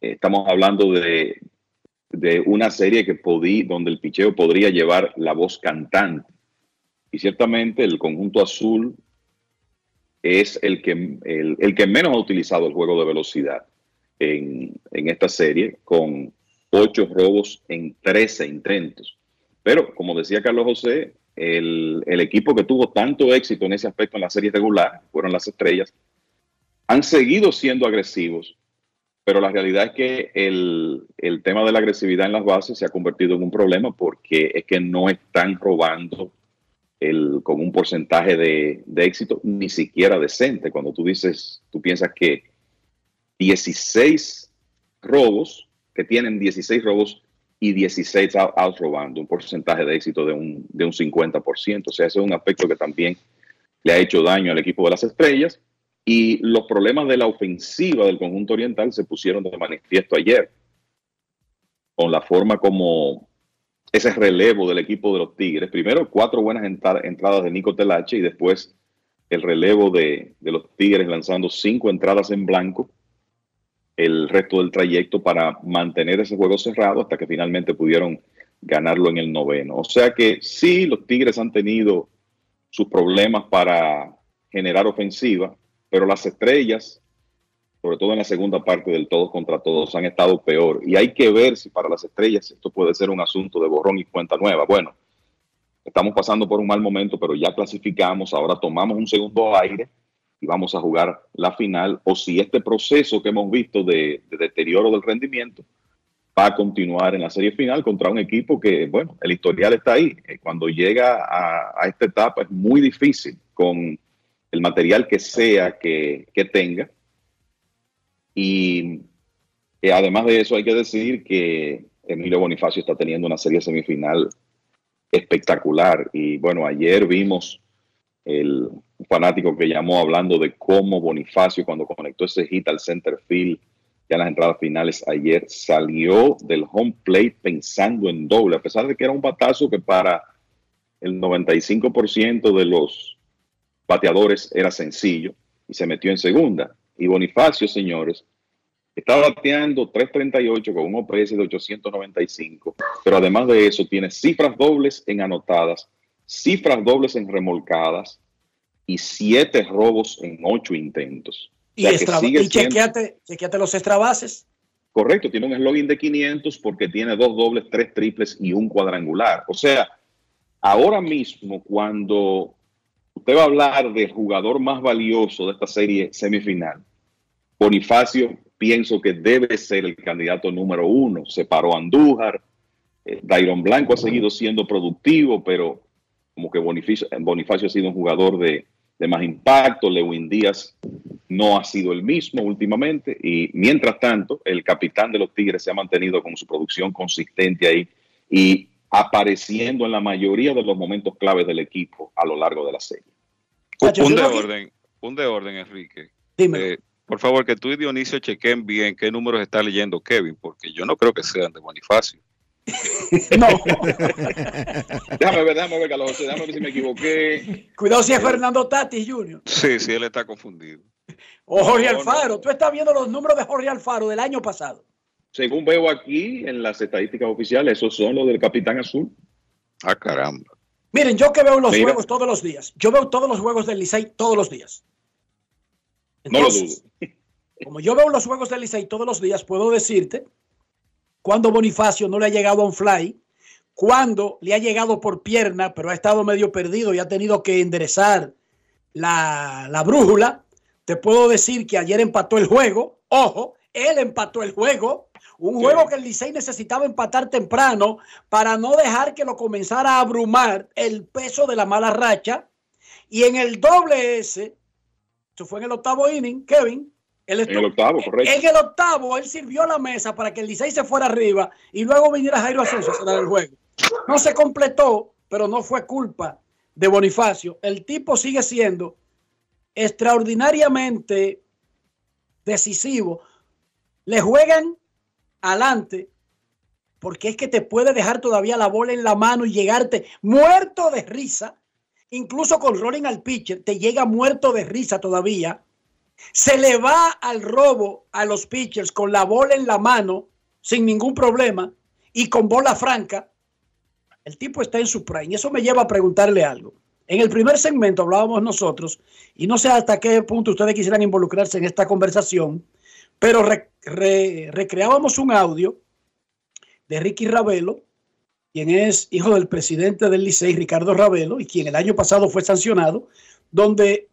eh, estamos hablando de, de una serie que podí, donde el picheo podría llevar la voz cantante. Y ciertamente el conjunto azul es el que, el, que menos ha utilizado el juego de velocidad en, en esta serie, con ocho robos en 13 intentos. Pero, como decía Carlos José, el, equipo que tuvo tanto éxito en ese aspecto en la serie regular, fueron las estrellas, han seguido siendo agresivos pero la realidad es que el, el tema de la agresividad en las bases se ha convertido en un problema porque es que no están robando el, con un porcentaje de, de éxito ni siquiera decente. Cuando tú dices, tú piensas que 16 robos, que tienen 16 robos y 16 out, robando, un porcentaje de éxito de un, de un 50%. O sea, ese es un aspecto que también le ha hecho daño al equipo de las estrellas. Y los problemas de la ofensiva del conjunto oriental se pusieron de manifiesto ayer, con la forma como ese relevo del equipo de los Tigres. Primero, cuatro buenas entradas de Nico Telache y después el relevo de, de, los Tigres lanzando cinco entradas en blanco el resto del trayecto para mantener ese juego cerrado hasta que finalmente pudieron ganarlo en el noveno. O sea que sí, los Tigres han tenido sus problemas para generar ofensiva, pero las estrellas, sobre todo en la segunda parte del todos contra todos, han estado peor. Y hay que ver si para las estrellas esto puede ser un asunto de borrón y cuenta nueva. Bueno, estamos pasando por un mal momento, pero ya clasificamos, ahora tomamos un segundo aire y vamos a jugar la final, o si este proceso que hemos visto de, de deterioro del rendimiento va a continuar en la serie final contra un equipo que, bueno, el historial está ahí. Cuando llega a, a esta etapa es muy difícil con el material que sea que, que tenga. Y eh, además de eso hay que decir que Emilio Bonifacio está teniendo una serie semifinal espectacular. Y bueno, ayer vimos el fanático que llamó hablando de cómo Bonifacio cuando conectó ese hit al center field ya en las entradas finales ayer salió del home plate pensando en doble, a pesar de que era un batazo que para el 95% de los bateadores era sencillo y se metió en segunda. Y Bonifacio, señores, está bateando 338 con un OPS de 895, pero además de eso tiene cifras dobles en anotadas, cifras dobles en remolcadas y siete robos en ocho intentos. O sea, y, extra, y chequeate, chequeate, los extra bases. Correcto, tiene un slogan de 500 porque tiene dos dobles, tres triples y un cuadrangular. O sea, ahora mismo cuando usted va a hablar del jugador más valioso de esta serie semifinal, Bonifacio pienso que debe ser el candidato número uno. Se paró Andújar, eh, Dairon Blanco ha seguido siendo productivo, pero como que Bonifacio, ha sido un jugador de, de más impacto. Lewin Díaz no ha sido el mismo últimamente y mientras tanto el capitán de los Tigres se ha mantenido con su producción consistente ahí y apareciendo en la mayoría de los momentos claves del equipo a lo largo de la serie. Un de orden, un de orden, Enrique. Eh, por favor, que tú y Dionisio chequen bien qué números está leyendo Kevin, porque yo no creo que sean de Bonifacio. no. déjame ver, déjame ver, Carlos, déjame ver si me equivoqué. Cuidado si es Fernando Tatis Jr. Sí, sí, él está confundido. O Jorge Alfaro. Tú estás viendo los números de Jorge Alfaro del año pasado. Según veo aquí en las estadísticas oficiales, esos son los del Capitán Azul. Ah, caramba. Miren, yo que veo los Mira. juegos todos los días. Yo veo todos los juegos del Licey todos los días. Entonces, no lo dudo. Como yo veo los juegos del Licey todos los días, puedo decirte cuando Bonifacio no le ha llegado a un fly, cuando le ha llegado por pierna, pero ha estado medio perdido y ha tenido que enderezar la, la brújula. Te puedo decir que ayer empató el juego. Ojo, él empató el juego. Un sí. juego que el Licey necesitaba empatar temprano para no dejar que lo comenzara a abrumar el peso de la mala racha. Y en el doble S, eso fue en el octavo inning, Kevin. Él en el octavo, correcto. En el octavo, él sirvió la mesa para que el Licey se fuera arriba y luego viniera Jairo Asensio a cerrar el juego. No se completó, pero no fue culpa de Bonifacio. El tipo sigue siendo extraordinariamente decisivo. Le juegan adelante porque es que te puede dejar todavía la bola en la mano y llegarte muerto de risa. Incluso con rolling al pitcher, te llega muerto de risa todavía. Se le va al robo a los pitchers con la bola en la mano sin ningún problema y con bola franca. El tipo está en su prime. Eso me lleva a preguntarle algo. En el primer segmento hablábamos nosotros, y no sé hasta qué punto ustedes quisieran involucrarse en esta conversación, pero re, re, recreábamos un audio de Ricky Ravelo, quien es hijo del presidente del Licey, Ricardo Ravelo, y quien el año pasado fue sancionado, donde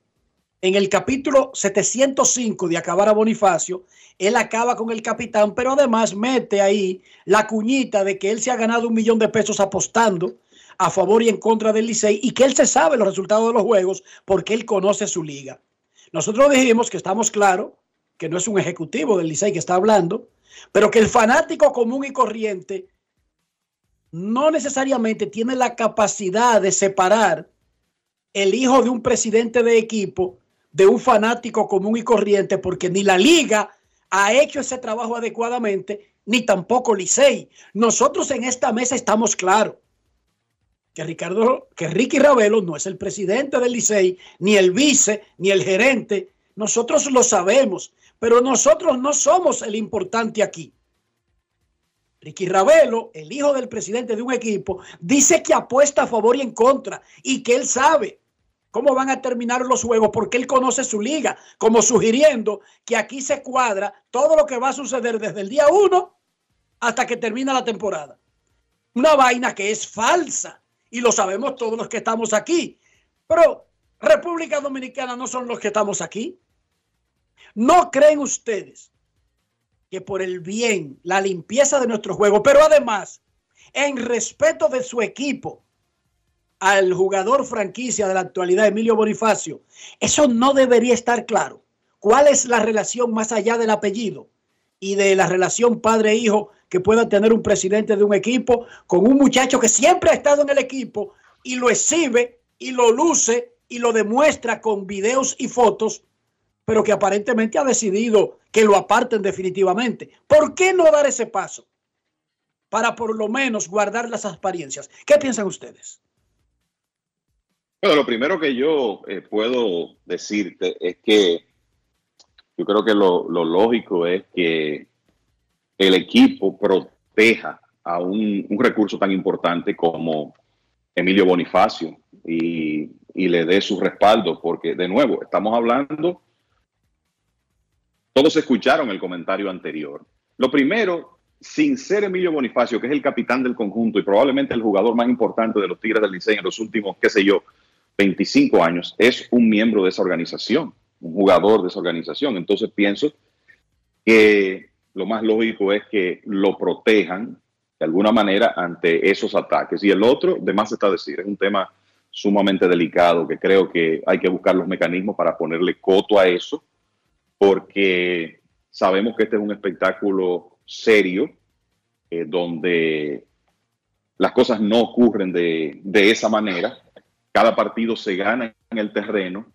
en el capítulo 705 de acabar a Bonifacio, él acaba con el capitán, pero además mete ahí la cuñita de que él se ha ganado un millón de pesos apostando a favor y en contra del Licey y que él se sabe los resultados de los juegos porque él conoce su liga. Nosotros dijimos que estamos claros que no es un ejecutivo del Licey que está hablando, pero que el fanático común y corriente no necesariamente tiene la capacidad de separar el hijo de un presidente de equipo de un fanático común y corriente, porque ni la liga ha hecho ese trabajo adecuadamente, ni tampoco Licey. Nosotros en esta mesa estamos claros que Ricardo, que Ricky Ravelo no es el presidente del Licey, ni el vice, ni el gerente. Nosotros lo sabemos, pero nosotros no somos el importante aquí. Ricky Ravelo, el hijo del presidente de un equipo, dice que apuesta a favor y en contra y que él sabe cómo van a terminar los juegos porque él conoce su liga, como sugiriendo que aquí se cuadra todo lo que va a suceder desde el día uno hasta que termina la temporada. Una vaina que es falsa y lo sabemos todos los que estamos aquí. Pero República Dominicana no son los que estamos aquí. ¿No creen ustedes que por el bien, la limpieza de nuestro juego, pero además en respeto de su equipo, al jugador franquicia de la actualidad, Emilio Bonifacio, eso no debería estar claro. ¿Cuál es la relación más allá del apellido y de la relación padre-hijo que pueda tener un presidente de un equipo con un muchacho que siempre ha estado en el equipo y lo exhibe y lo luce y lo demuestra con videos y fotos, pero que aparentemente ha decidido que lo aparten definitivamente? ¿Por qué no dar ese paso? Para por lo menos guardar las apariencias. ¿Qué piensan ustedes? Bueno, lo primero que yo eh, puedo decirte es que yo creo que lo, lógico es que el equipo proteja a un, recurso tan importante como Emilio Bonifacio y, y, le dé su respaldo, porque de nuevo, estamos hablando, todos escucharon el comentario anterior. Lo primero, sin ser Emilio Bonifacio, que es el capitán del conjunto y probablemente el jugador más importante de los Tigres del Licey en los últimos, qué sé yo, 25 años, es un miembro de esa organización, un jugador de esa organización. Entonces pienso que lo más lógico es que lo protejan de alguna manera ante esos ataques. Y el otro, de más está decir, es un tema sumamente delicado que creo que hay que buscar los mecanismos para ponerle coto a eso, porque sabemos que este es un espectáculo serio, eh, donde las cosas no ocurren de, de esa manera. Cada partido se gana en el terreno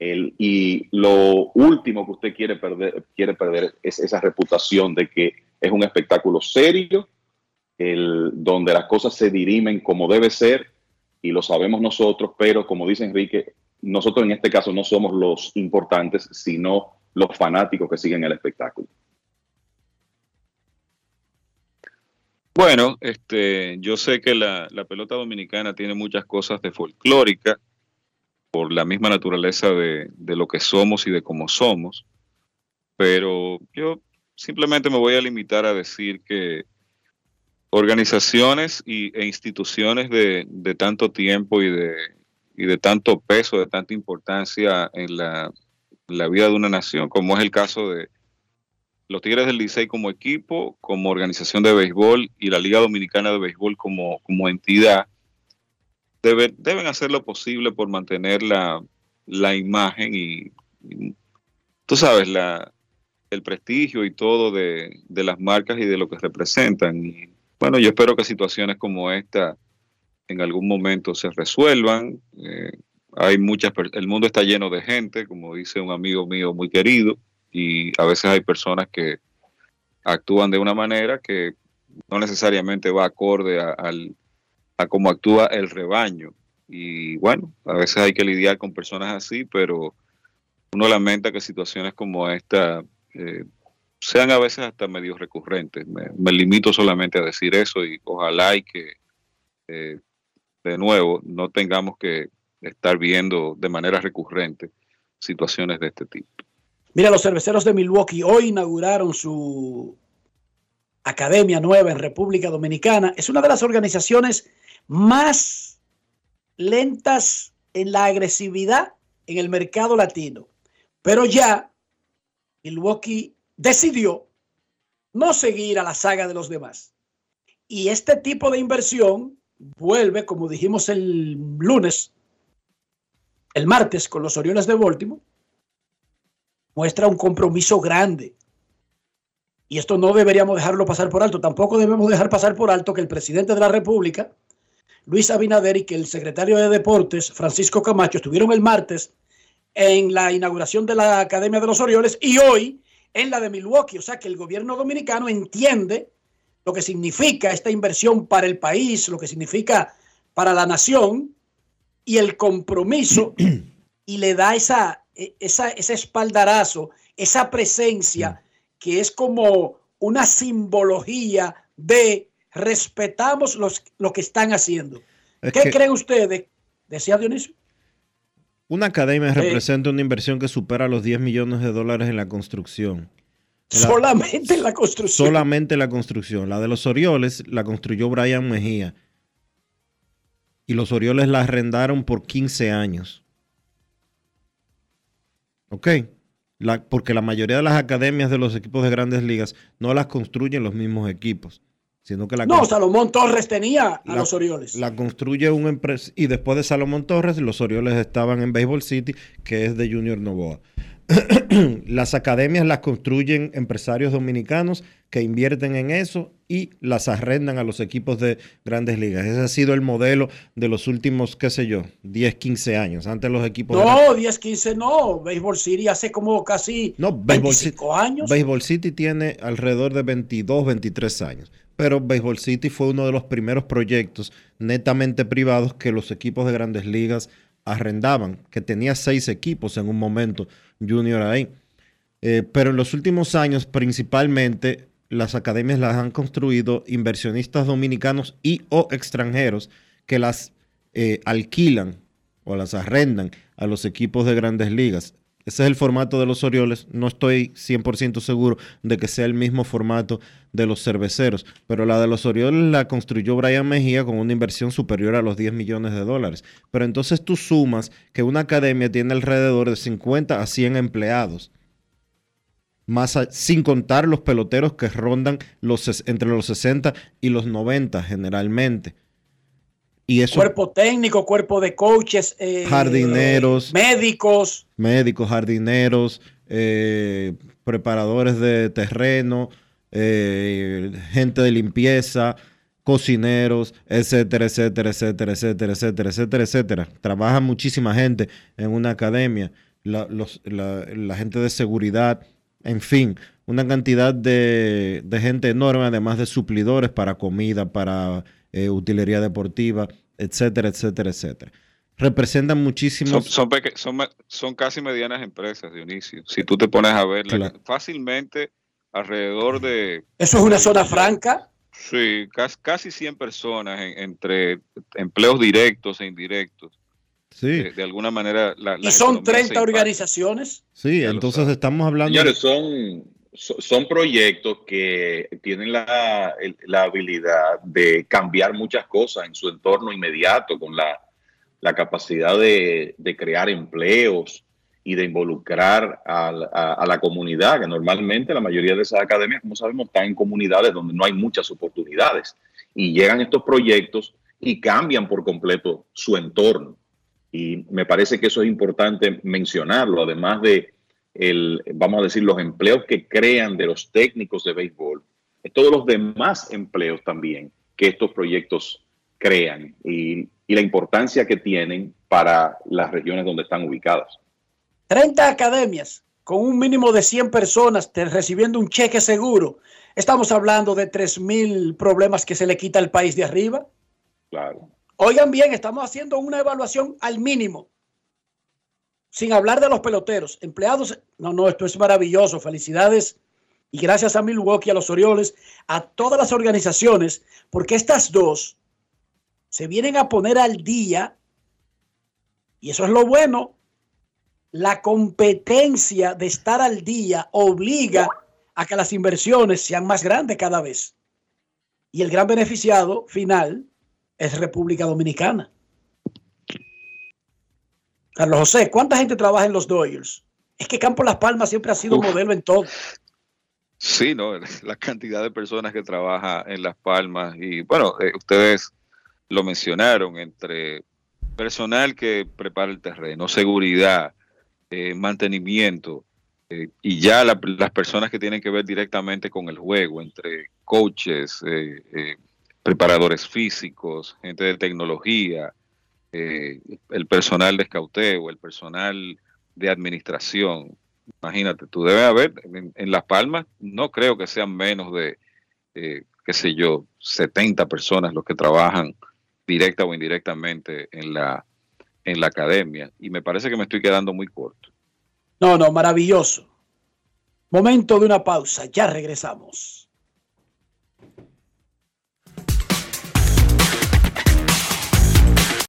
y lo último que usted quiere perder, quiere perder es esa reputación de que es un espectáculo serio, el, donde las cosas se dirimen como debe ser y lo sabemos nosotros, pero como dice Enrique, nosotros en este caso no somos los importantes, sino los fanáticos que siguen el espectáculo. Bueno, este, yo sé que la, pelota dominicana tiene muchas cosas de folclórica por la misma naturaleza de, lo que somos y de cómo somos, pero yo simplemente me voy a limitar a decir que organizaciones y, e instituciones de, tanto tiempo y de, y de tanto peso, de tanta importancia en la vida de una nación, como es el caso de, los Tigres del Licey como equipo, como organización de béisbol y la Liga Dominicana de Béisbol como, como entidad deben hacer lo posible por mantener la, imagen y, tú sabes, la, el prestigio y todo de, las marcas y de lo que representan. Y bueno, yo espero que situaciones como esta en algún momento se resuelvan. Eh, hay muchas, el mundo está lleno de gente, como dice un amigo mío muy querido, y a veces hay personas que actúan de una manera que no necesariamente va acorde a, a cómo actúa el rebaño. Y bueno, a veces hay que lidiar con personas así, pero uno lamenta que situaciones como esta eh, sean a veces hasta medio recurrentes. Me, limito solamente a decir eso y ojalá y que eh, de nuevo no tengamos que estar viendo de manera recurrente situaciones de este tipo. Mira, los cerveceros de Milwaukee hoy inauguraron su academia nueva en República Dominicana. Es una de las organizaciones más lentas en la agresividad en el mercado latino. Pero ya Milwaukee decidió no seguir a la saga de los demás. Y este tipo de inversión vuelve, como dijimos el lunes, el martes con los Orioles de Baltimore, muestra un compromiso grande. Y esto no deberíamos dejarlo pasar por alto. Tampoco debemos dejar pasar por alto que el presidente de la República, Luis Abinader, y que el secretario de Deportes, Francisco Camacho, estuvieron el martes en la inauguración de la Academia de los Orioles y hoy en la de Milwaukee. O sea que el gobierno dominicano entiende lo que significa esta inversión para el país, lo que significa para la nación y el compromiso y le da esa, esa, ese espaldarazo, esa presencia que es como una simbología de respetamos los, lo que están haciendo. Es ¿Qué que- creen ustedes? Decía Dionisio. Una academia Eh. representa una inversión que supera los 10 millones de dólares en la construcción. En la- Solamente en la construcción. Solamente la construcción. La de los Orioles la construyó Brian Mejía. Y los Orioles la arrendaron por 15 años. ¿Ok? La- porque la mayoría de las academias de los equipos de grandes ligas no las construyen los mismos equipos, sino que la, No, Salomón Torres tenía a la- los Orioles. la construye un empresa. Y después de Salomón Torres, los Orioles estaban en Baseball City, que es de Junior Novoa. las academias las construyen empresarios dominicanos que invierten en eso y las arrendan a los equipos de grandes ligas. Ese ha sido el modelo de los últimos, qué sé yo, 10, 15 años. Antes los equipos... de No, 10, 15 no. Baseball City hace como casi No, Baseball 25 años. Baseball City tiene alrededor de 22, 23 años. Pero Baseball City fue uno de los primeros proyectos netamente privados que los equipos de grandes ligas arrendaban, que tenía seis equipos en un momento junior ahí. Eh, pero en los últimos años, principalmente, las academias las han construido inversionistas dominicanos y o extranjeros que las eh, alquilan o las arrendan a los equipos de grandes ligas. Ese es el formato de los Orioles. No estoy 100% seguro de que sea el mismo formato de los cerveceros, pero la de los Orioles la construyó Brian Mejía con una inversión superior a los 10 millones de dólares. Pero entonces tú sumas que una academia tiene alrededor de 50 a 100 empleados más sin contar los peloteros que rondan los, entre los 60 y los 90 generalmente. Y eso, Cuerpo técnico, cuerpo de coaches, eh, Jardineros. médicos. médicos, jardineros, eh, preparadores de terreno, eh, gente de limpieza, cocineros, etcétera, etcétera, etcétera, etcétera, etcétera, etcétera, etcétera. Trabaja muchísima gente en una academia, la, los- la- la gente de seguridad, en fin, una cantidad de, de gente enorme, además de suplidores para comida, para eh, utilería deportiva, etcétera, etcétera, etcétera. Representan muchísimos... son, peque- son, son casi medianas empresas, Dionisio. Si tú te pones a ver, Claro. fácilmente alrededor de, Eso es una zona franca. sí, casi, casi 100 personas en- entre empleos directos e indirectos. Sí. De, de alguna manera, la, Y son economías se 30 impactan. organizaciones. Sí, entonces estamos hablando... Señores, son, so- son proyectos que tienen la, la habilidad de cambiar muchas cosas en su entorno inmediato, con la, la capacidad de, de crear empleos y de involucrar a, a- a la comunidad, que normalmente la mayoría de esas academias, como sabemos, están en comunidades donde no hay muchas oportunidades. Y llegan estos proyectos y cambian por completo su entorno. Y me parece que eso es importante mencionarlo, además de el, vamos a decir, los empleos que crean de los técnicos de béisbol, eh, todos los demás empleos también que estos proyectos crean y, y la importancia que tienen para las regiones donde están ubicadas. 30 academias con un mínimo de 100 personas te- recibiendo un cheque seguro. Estamos hablando de 3 mil problemas que se le quita al país de arriba. Claro. Oigan bien, estamos haciendo una evaluación al mínimo. Sin hablar de los peloteros, empleados. No, no, esto es maravilloso. Felicidades. Y gracias a Milwaukee, a los Orioles, a todas las organizaciones, porque estas dos se vienen a poner al día. Y eso es lo bueno. La competencia de estar al día obliga a que las inversiones sean más grandes cada vez. Y el gran beneficiado final es República Dominicana. Carlos José, ¿cuánta gente trabaja en los Dodgers? Es que Campo Las Palmas siempre ha sido modelo en todo. Sí, ¿no? La cantidad de personas que trabaja en Las Palmas y bueno, eh, ustedes lo mencionaron entre personal que prepara el terreno, seguridad, eh, mantenimiento eh, y ya las personas que tienen que ver directamente con el juego, entre coaches, preparadores físicos, gente de tecnología, el personal de escauteo, el personal de administración, Imagínate, tú debes haber, en, Las Palmas, no creo que sean menos de, eh, qué sé yo, 70 personas los que trabajan directa o indirectamente en la, en la academia. Y me parece que me estoy quedando muy corto. No, no, maravilloso. Momento de una pausa, ya regresamos.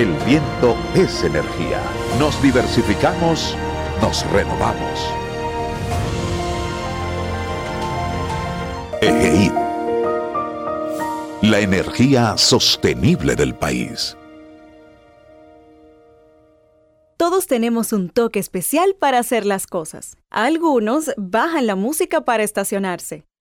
el viento es energía. Nos diversificamos, nos renovamos. EGI. La energía sostenible del país. Todos tenemos un toque especial para hacer las cosas. Algunos bajan la música para estacionarse.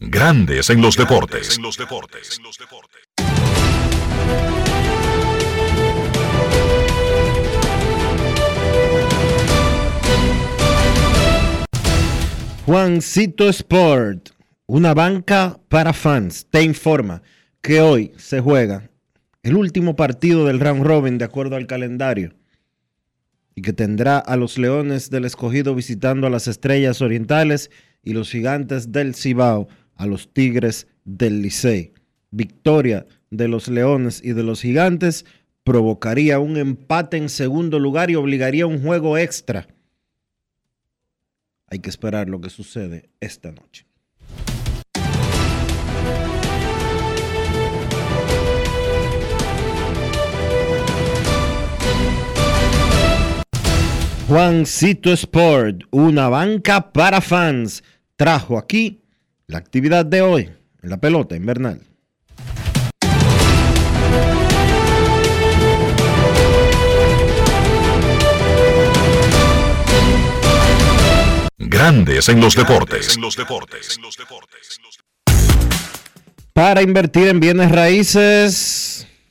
Grandes en los deportes. Juancito Sport, una banca para fans, te informa que hoy se juega el último partido del round robin de acuerdo al calendario y que tendrá a los Leones del Escogido visitando a las Estrellas Orientales y los Gigantes del Cibao a los Tigres del Licey. Victoria de los Leones y de los Gigantes provocaría un empate en segundo lugar y obligaría a un juego extra. Hay que esperar lo que sucede esta noche. Juancito Sport, una banca para fans, trajo aquí la actividad de hoy en la pelota invernal. Grandes en los deportes. Para invertir en bienes raíces,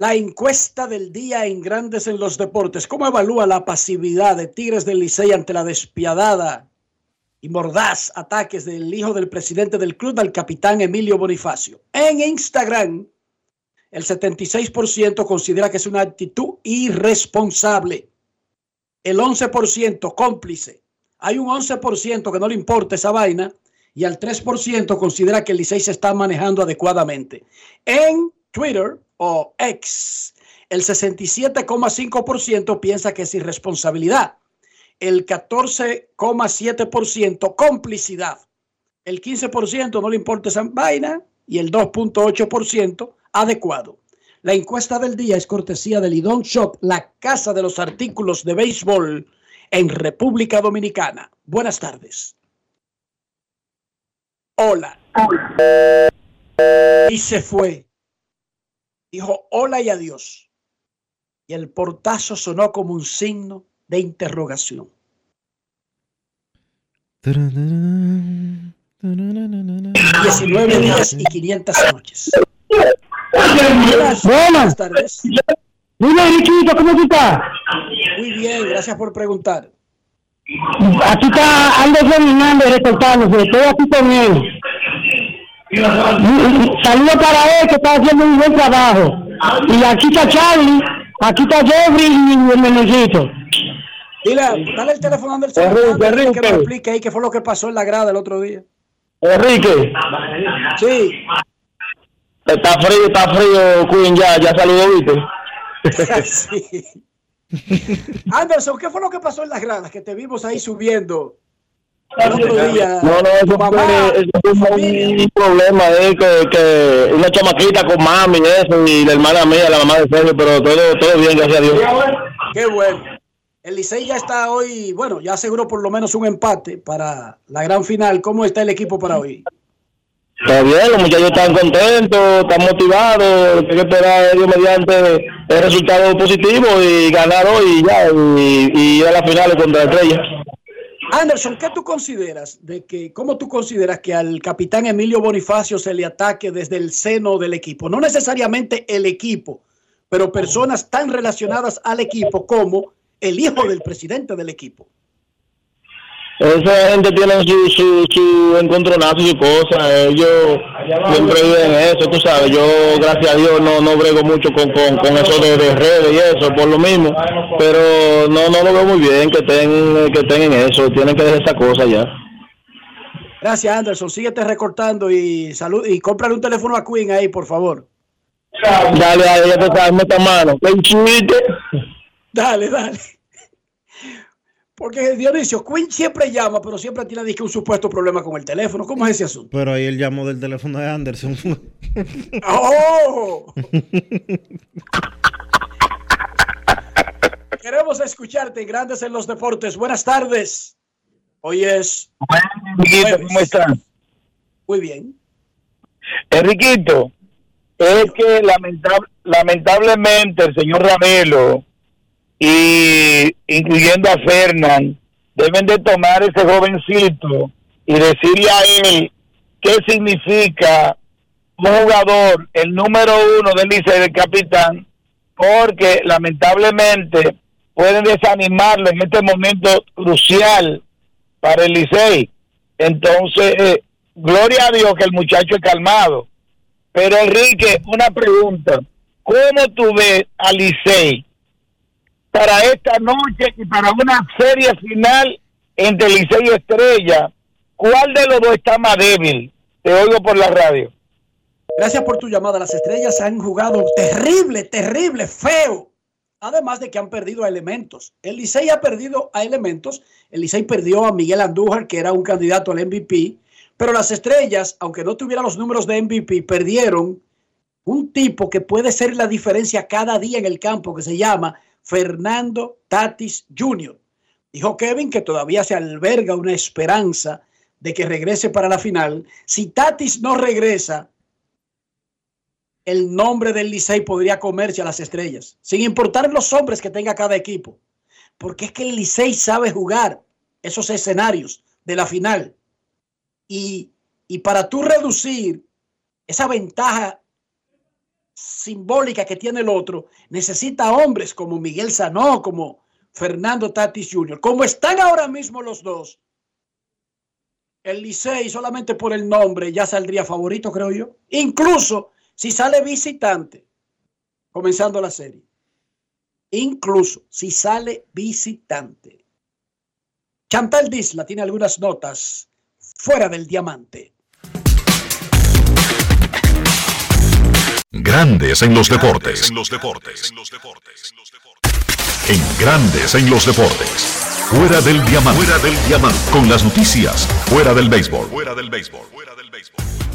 La encuesta del día en Grandes en los Deportes. ¿Cómo evalúa la pasividad de Tigres del Licey ante la despiadada y mordaz ataques del hijo del presidente del club, al capitán Emilio Bonifacio? En Instagram, el 76% considera que es una actitud irresponsable. El 11% cómplice. Hay un 11% que no le importa esa vaina y al 3% considera que el Licey se está manejando adecuadamente. En Twitter o X, el 67,5% piensa que es irresponsabilidad. El 14,7% complicidad. El 15% no le importa esa vaina y el 2,8% adecuado. La encuesta del día es cortesía del Lidón Shop, la casa de los artículos de béisbol en República Dominicana. Buenas tardes. Hola. Y se fue. Dijo hola y adiós. Y el portazo sonó como un signo de interrogación. 19 días y 500 noches. Buenas, buenas tardes. Dime, Riquito, ¿cómo tú estás? Muy bien, gracias por preguntar. Aquí está Aldo Fernando reportándose, estoy aquí con él. Saludos para él que está haciendo un buen trabajo. Y aquí está Charlie, aquí está Jeffrey y el menecito. Dile, dale el teléfono del señor que me explique ahí qué fue lo que pasó en la grada el otro día. Enrique. Sí. Está frío, está frío, Queen, ya, ya saludó, ¿viste? sí. Anderson, ¿qué fue lo que pasó en las gradas? Que te vimos ahí subiendo. No, no, eso mamá, fue, eso fue un problema eh, que, que una chamaquita con mami eso, y la hermana mía, la mamá de Sergio, pero todo, todo bien, gracias a Dios. Qué bueno. El Licey ya está hoy, bueno, ya aseguró por lo menos un empate para la gran final. ¿Cómo está el equipo para hoy? Está bien, los muchachos están contentos, están motivados, hay que esperar ellos mediante el resultado positivo y ganar hoy y ya, y, y ir a la final contra la estrella. Anderson, ¿qué tú consideras de que, cómo tú consideras que al capitán Emilio Bonifacio se le ataque desde el seno del equipo? No necesariamente el equipo, pero personas tan relacionadas al equipo como el hijo del presidente del equipo. Esa gente tiene su, su, su encontronazo y su cosa, ellos siempre viven eso, tú sabes, yo gracias a Dios no, no brego mucho con, con, con eso de, de redes y eso, por lo mismo, pero no, no lo veo muy bien que estén, que estén en eso, tienen que dejar esa cosa ya. Gracias, Anderson. Síguete recortando y salud y cómprale un teléfono a Queen ahí, por favor. Dale, dale, ya te sabes, meta mano. Dale, dale. Porque Dionisio, Queen siempre llama, pero siempre tiene disque un supuesto problema con el teléfono. ¿Cómo es ese asunto? Pero ahí él llamó del teléfono de Anderson. ¡Oh! Queremos escucharte, Grandes en los Deportes. Buenas tardes. Hoy es. Enriquito, ¿cómo estás? Muy bien. Enriquito, es que lamentable, lamentablemente el señor Ramelo y incluyendo a Fernán deben de tomar ese jovencito y decirle a él qué significa un jugador, el número uno del Licey del capitán, porque lamentablemente pueden desanimarlo en este momento crucial para el Licey. Entonces, eh, gloria a Dios que el muchacho es calmado. Pero Enrique, una pregunta. ¿Cómo tú ves al Licey para esta noche y para una serie final entre Licey y Estrella, ¿cuál de los dos está más débil? Te oigo por la radio. Gracias por tu llamada. Las estrellas han jugado terrible, terrible, feo. Además de que han perdido a elementos. El Licey ha perdido a elementos. El Licey perdió a Miguel Andújar, que era un candidato al MVP. Pero las estrellas, aunque no tuvieran los números de MVP, perdieron un tipo que puede ser la diferencia cada día en el campo, que se llama Fernando Tatis Jr. Dijo Kevin que todavía se alberga una esperanza de que regrese para la final. Si Tatis no regresa, el nombre del Licey podría comerse a las estrellas, sin importar los hombres que tenga cada equipo. Porque es que el Licey sabe jugar esos escenarios de la final. Y, y para tú reducir esa ventaja simbólica que tiene el otro, necesita hombres como Miguel Sanó, como Fernando Tatis Jr. Como están ahora mismo los dos, el Licey solamente por el nombre ya saldría favorito, creo yo. Incluso si sale visitante, comenzando la serie. Incluso si sale visitante. Chantal Disla tiene algunas notas fuera del diamante. Grandes en los deportes. En los deportes. En Grandes en los deportes. Fuera del diamante. Fuera del diamante. Con las noticias. Fuera del béisbol. Fuera del béisbol.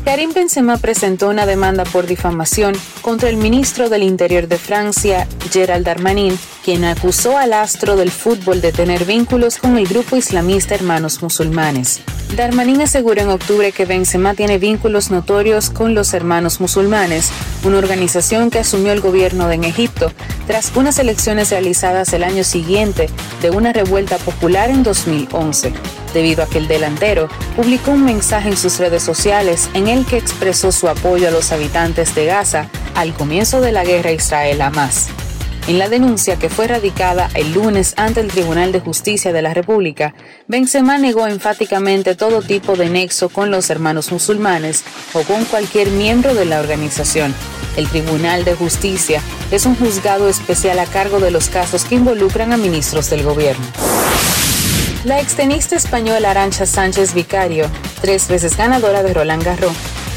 Karim Benzema presentó una demanda por difamación contra el ministro del Interior de Francia, Gerald Darmanin, quien acusó al astro del fútbol de tener vínculos con el grupo islamista Hermanos Musulmanes. Darmanin aseguró en octubre que Benzema tiene vínculos notorios con los Hermanos Musulmanes, una organización que asumió el gobierno en Egipto tras unas elecciones realizadas el año siguiente de una revuelta popular en 2011 debido a que el delantero publicó un mensaje en sus redes sociales en el que expresó su apoyo a los habitantes de Gaza al comienzo de la guerra Israel-Hamas. En la denuncia que fue radicada el lunes ante el Tribunal de Justicia de la República, Benzema negó enfáticamente todo tipo de nexo con los hermanos musulmanes o con cualquier miembro de la organización. El Tribunal de Justicia es un juzgado especial a cargo de los casos que involucran a ministros del gobierno. La extenista española Arancha Sánchez Vicario, tres veces ganadora de Roland Garros,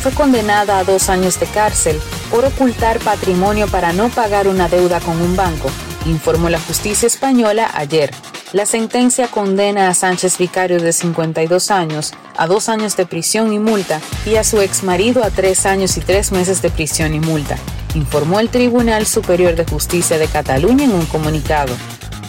fue condenada a dos años de cárcel por ocultar patrimonio para no pagar una deuda con un banco, informó la justicia española ayer. La sentencia condena a Sánchez Vicario de 52 años a dos años de prisión y multa y a su exmarido a tres años y tres meses de prisión y multa, informó el Tribunal Superior de Justicia de Cataluña en un comunicado.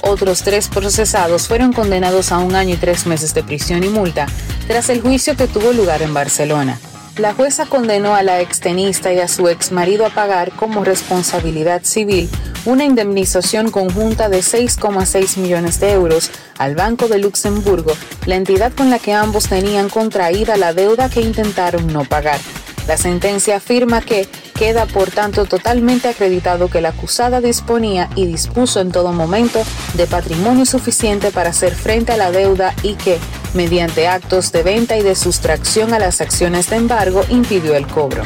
Otros tres procesados fueron condenados a un año y tres meses de prisión y multa tras el juicio que tuvo lugar en Barcelona. La jueza condenó a la extenista y a su exmarido a pagar como responsabilidad civil una indemnización conjunta de 6,6 millones de euros al Banco de Luxemburgo, la entidad con la que ambos tenían contraída la deuda que intentaron no pagar. La sentencia afirma que queda por tanto totalmente acreditado que la acusada disponía y dispuso en todo momento de patrimonio suficiente para hacer frente a la deuda y que, mediante actos de venta y de sustracción a las acciones de embargo, impidió el cobro.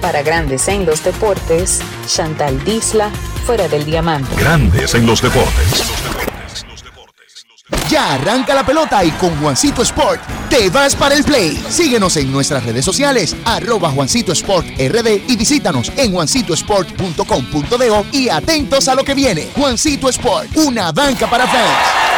Para Grandes en los Deportes, Chantal Disla, fuera del diamante. Grandes en los deportes. Ya arranca la pelota y con Juancito Sport te vas para el play. Síguenos en nuestras redes sociales, arroba Juancito Sport RD y visítanos en juancitosport.com.de y atentos a lo que viene. Juancito Sport, una banca para fans.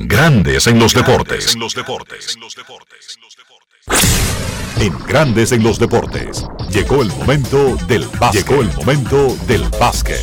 Grandes en los deportes. En Grandes en los deportes. Llegó el momento del básquet. Llegó el momento del básquet.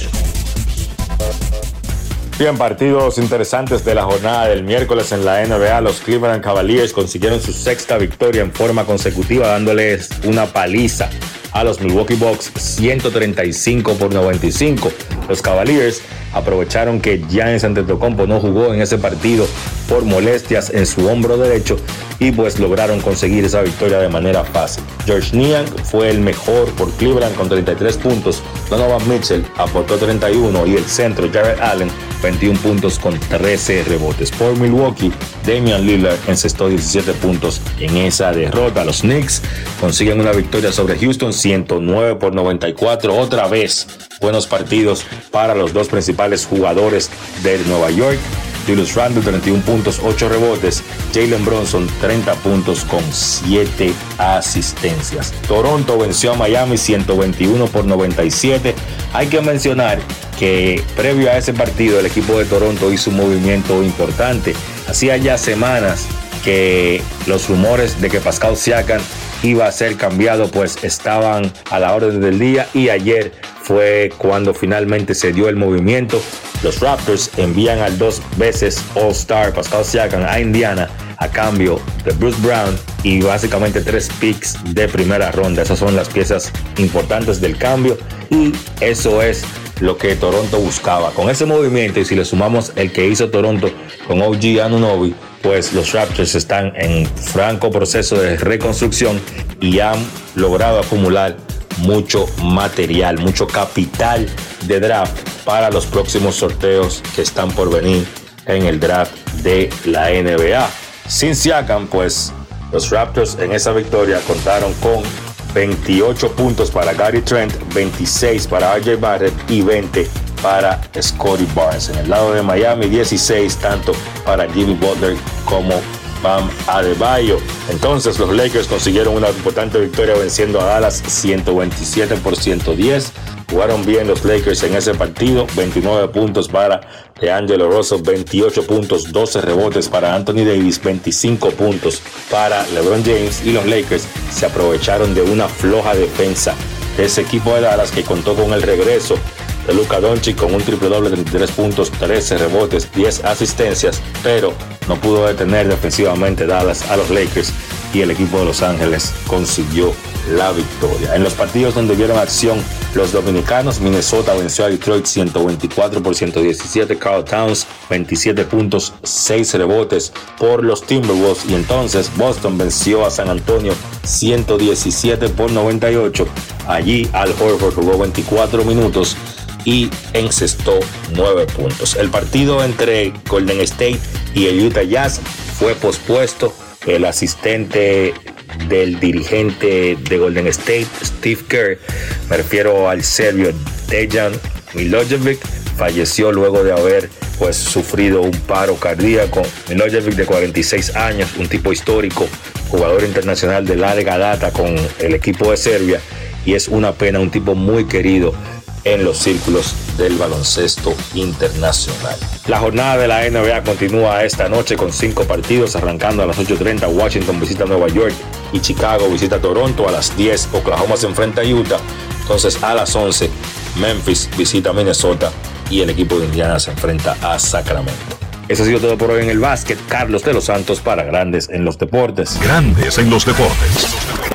Bien, partidos interesantes de la jornada del miércoles en la NBA. Los Cleveland Cavaliers consiguieron su sexta victoria en forma consecutiva, dándoles una paliza a los Milwaukee Bucks 135 por 95. Los Cavaliers aprovecharon que Giannis Antetokounmpo no jugó en ese partido por molestias en su hombro derecho y pues lograron conseguir esa victoria de manera fácil. George Niang fue el mejor por Cleveland con 33 puntos, Donovan Mitchell aportó 31 y el centro Jared Allen 21 puntos con 13 rebotes. Por Milwaukee, Damian Lillard encestó 17 puntos en esa derrota. Los Knicks consiguen una victoria sobre Houston 109 por 94. Otra vez buenos partidos para los dos principales jugadores de Nueva York. Julius Randle 31 puntos, 8 rebotes. Jalen Bronson 30 puntos con 7 asistencias. Toronto venció a Miami 121 por 97. Hay que mencionar que previo a ese partido el equipo de Toronto hizo un movimiento importante. Hacía ya semanas que los rumores de que Pascal Siakam iba a ser cambiado pues estaban a la orden del día y ayer fue cuando finalmente se dio el movimiento. Los Raptors envían al dos veces All-Star Pascal Siakam a Indiana a cambio de Bruce Brown y básicamente tres picks de primera ronda. Esas son las piezas importantes del cambio y eso es lo que Toronto buscaba. Con ese movimiento y si le sumamos el que hizo Toronto con OG Anunobi, pues los Raptors están en franco proceso de reconstrucción y han logrado acumular mucho material, mucho capital de draft para los próximos sorteos que están por venir en el draft de la NBA. Sin Siakam, pues los Raptors en esa victoria contaron con 28 puntos para Gary Trent, 26 para RJ Barrett y 20 para Scotty Barnes. En el lado de Miami, 16 tanto para Jimmy Butler como Bam Adebayo. Entonces los Lakers consiguieron una importante victoria venciendo a Dallas 127 por 110. Jugaron bien los Lakers en ese partido, 29 puntos para DeAngelo Russell, 28 puntos, 12 rebotes para Anthony Davis, 25 puntos para LeBron James y los Lakers se aprovecharon de una floja defensa de ese equipo de Dallas que contó con el regreso de Luca Doncic con un triple doble de 33 puntos, 13 rebotes, 10 asistencias, pero no pudo detener defensivamente Dallas a los Lakers y el equipo de Los Ángeles consiguió la victoria. En los partidos donde vieron acción los dominicanos, Minnesota venció a Detroit 124 por 117, Carl Towns 27 puntos, 6 rebotes por los Timberwolves y entonces Boston venció a San Antonio 117 por 98. Allí Al Horford jugó 24 minutos y encestó 9 puntos. El partido entre Golden State y el Utah Jazz fue pospuesto. El asistente del dirigente de Golden State, Steve Kerr, me refiero al serbio Dejan Milojevic, falleció luego de haber pues sufrido un paro cardíaco. Milojevic de 46 años, un tipo histórico, jugador internacional de larga data con el equipo de Serbia y es una pena, un tipo muy querido en los círculos del baloncesto internacional. La jornada de la NBA continúa esta noche con cinco partidos, arrancando a las 8.30 Washington visita Nueva York y Chicago visita Toronto, a las 10 Oklahoma se enfrenta a Utah, entonces a las 11 Memphis visita Minnesota y el equipo de Indiana se enfrenta a Sacramento. Eso ha sido todo por hoy en el básquet. Carlos de los Santos para Grandes en los Deportes. Grandes en los Deportes.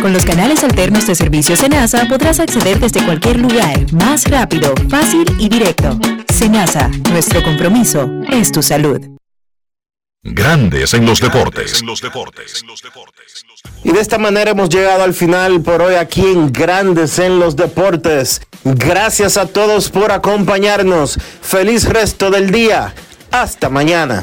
Con los canales alternos de servicio Senasa podrás acceder desde cualquier lugar, más rápido, fácil y directo. Senasa, nuestro compromiso es tu salud. Grandes en los deportes. Y de esta manera hemos llegado al final por hoy aquí en Grandes en los Deportes. Gracias a todos por acompañarnos. Feliz resto del día. Hasta mañana.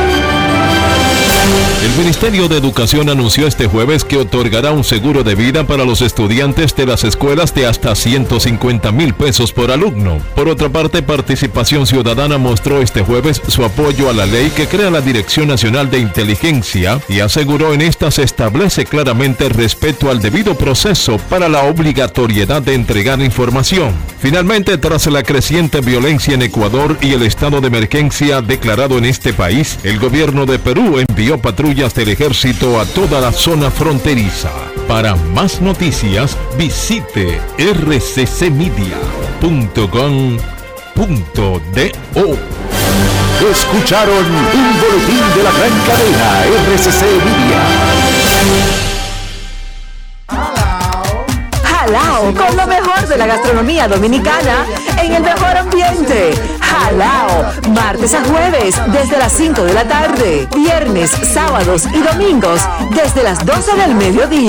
El Ministerio de Educación anunció este jueves que otorgará un seguro de vida para los estudiantes de las escuelas de hasta 150 mil pesos por alumno. Por otra parte, Participación Ciudadana mostró este jueves su apoyo a la ley que crea la Dirección Nacional de Inteligencia y aseguró en esta se establece claramente respeto al debido proceso para la obligatoriedad de entregar información. Finalmente, tras la creciente violencia en Ecuador y el estado de emergencia declarado en este país, el gobierno de Perú patrullas del ejército a toda la zona fronteriza. Para más noticias, visite rccmedia.com.do. Escucharon un boletín de la gran cadena RCC Media. Jalao con lo mejor de la gastronomía dominicana en el mejor ambiente. Jalao, martes a jueves desde las 5 de la tarde, viernes, sábados y domingos desde las 12 del mediodía.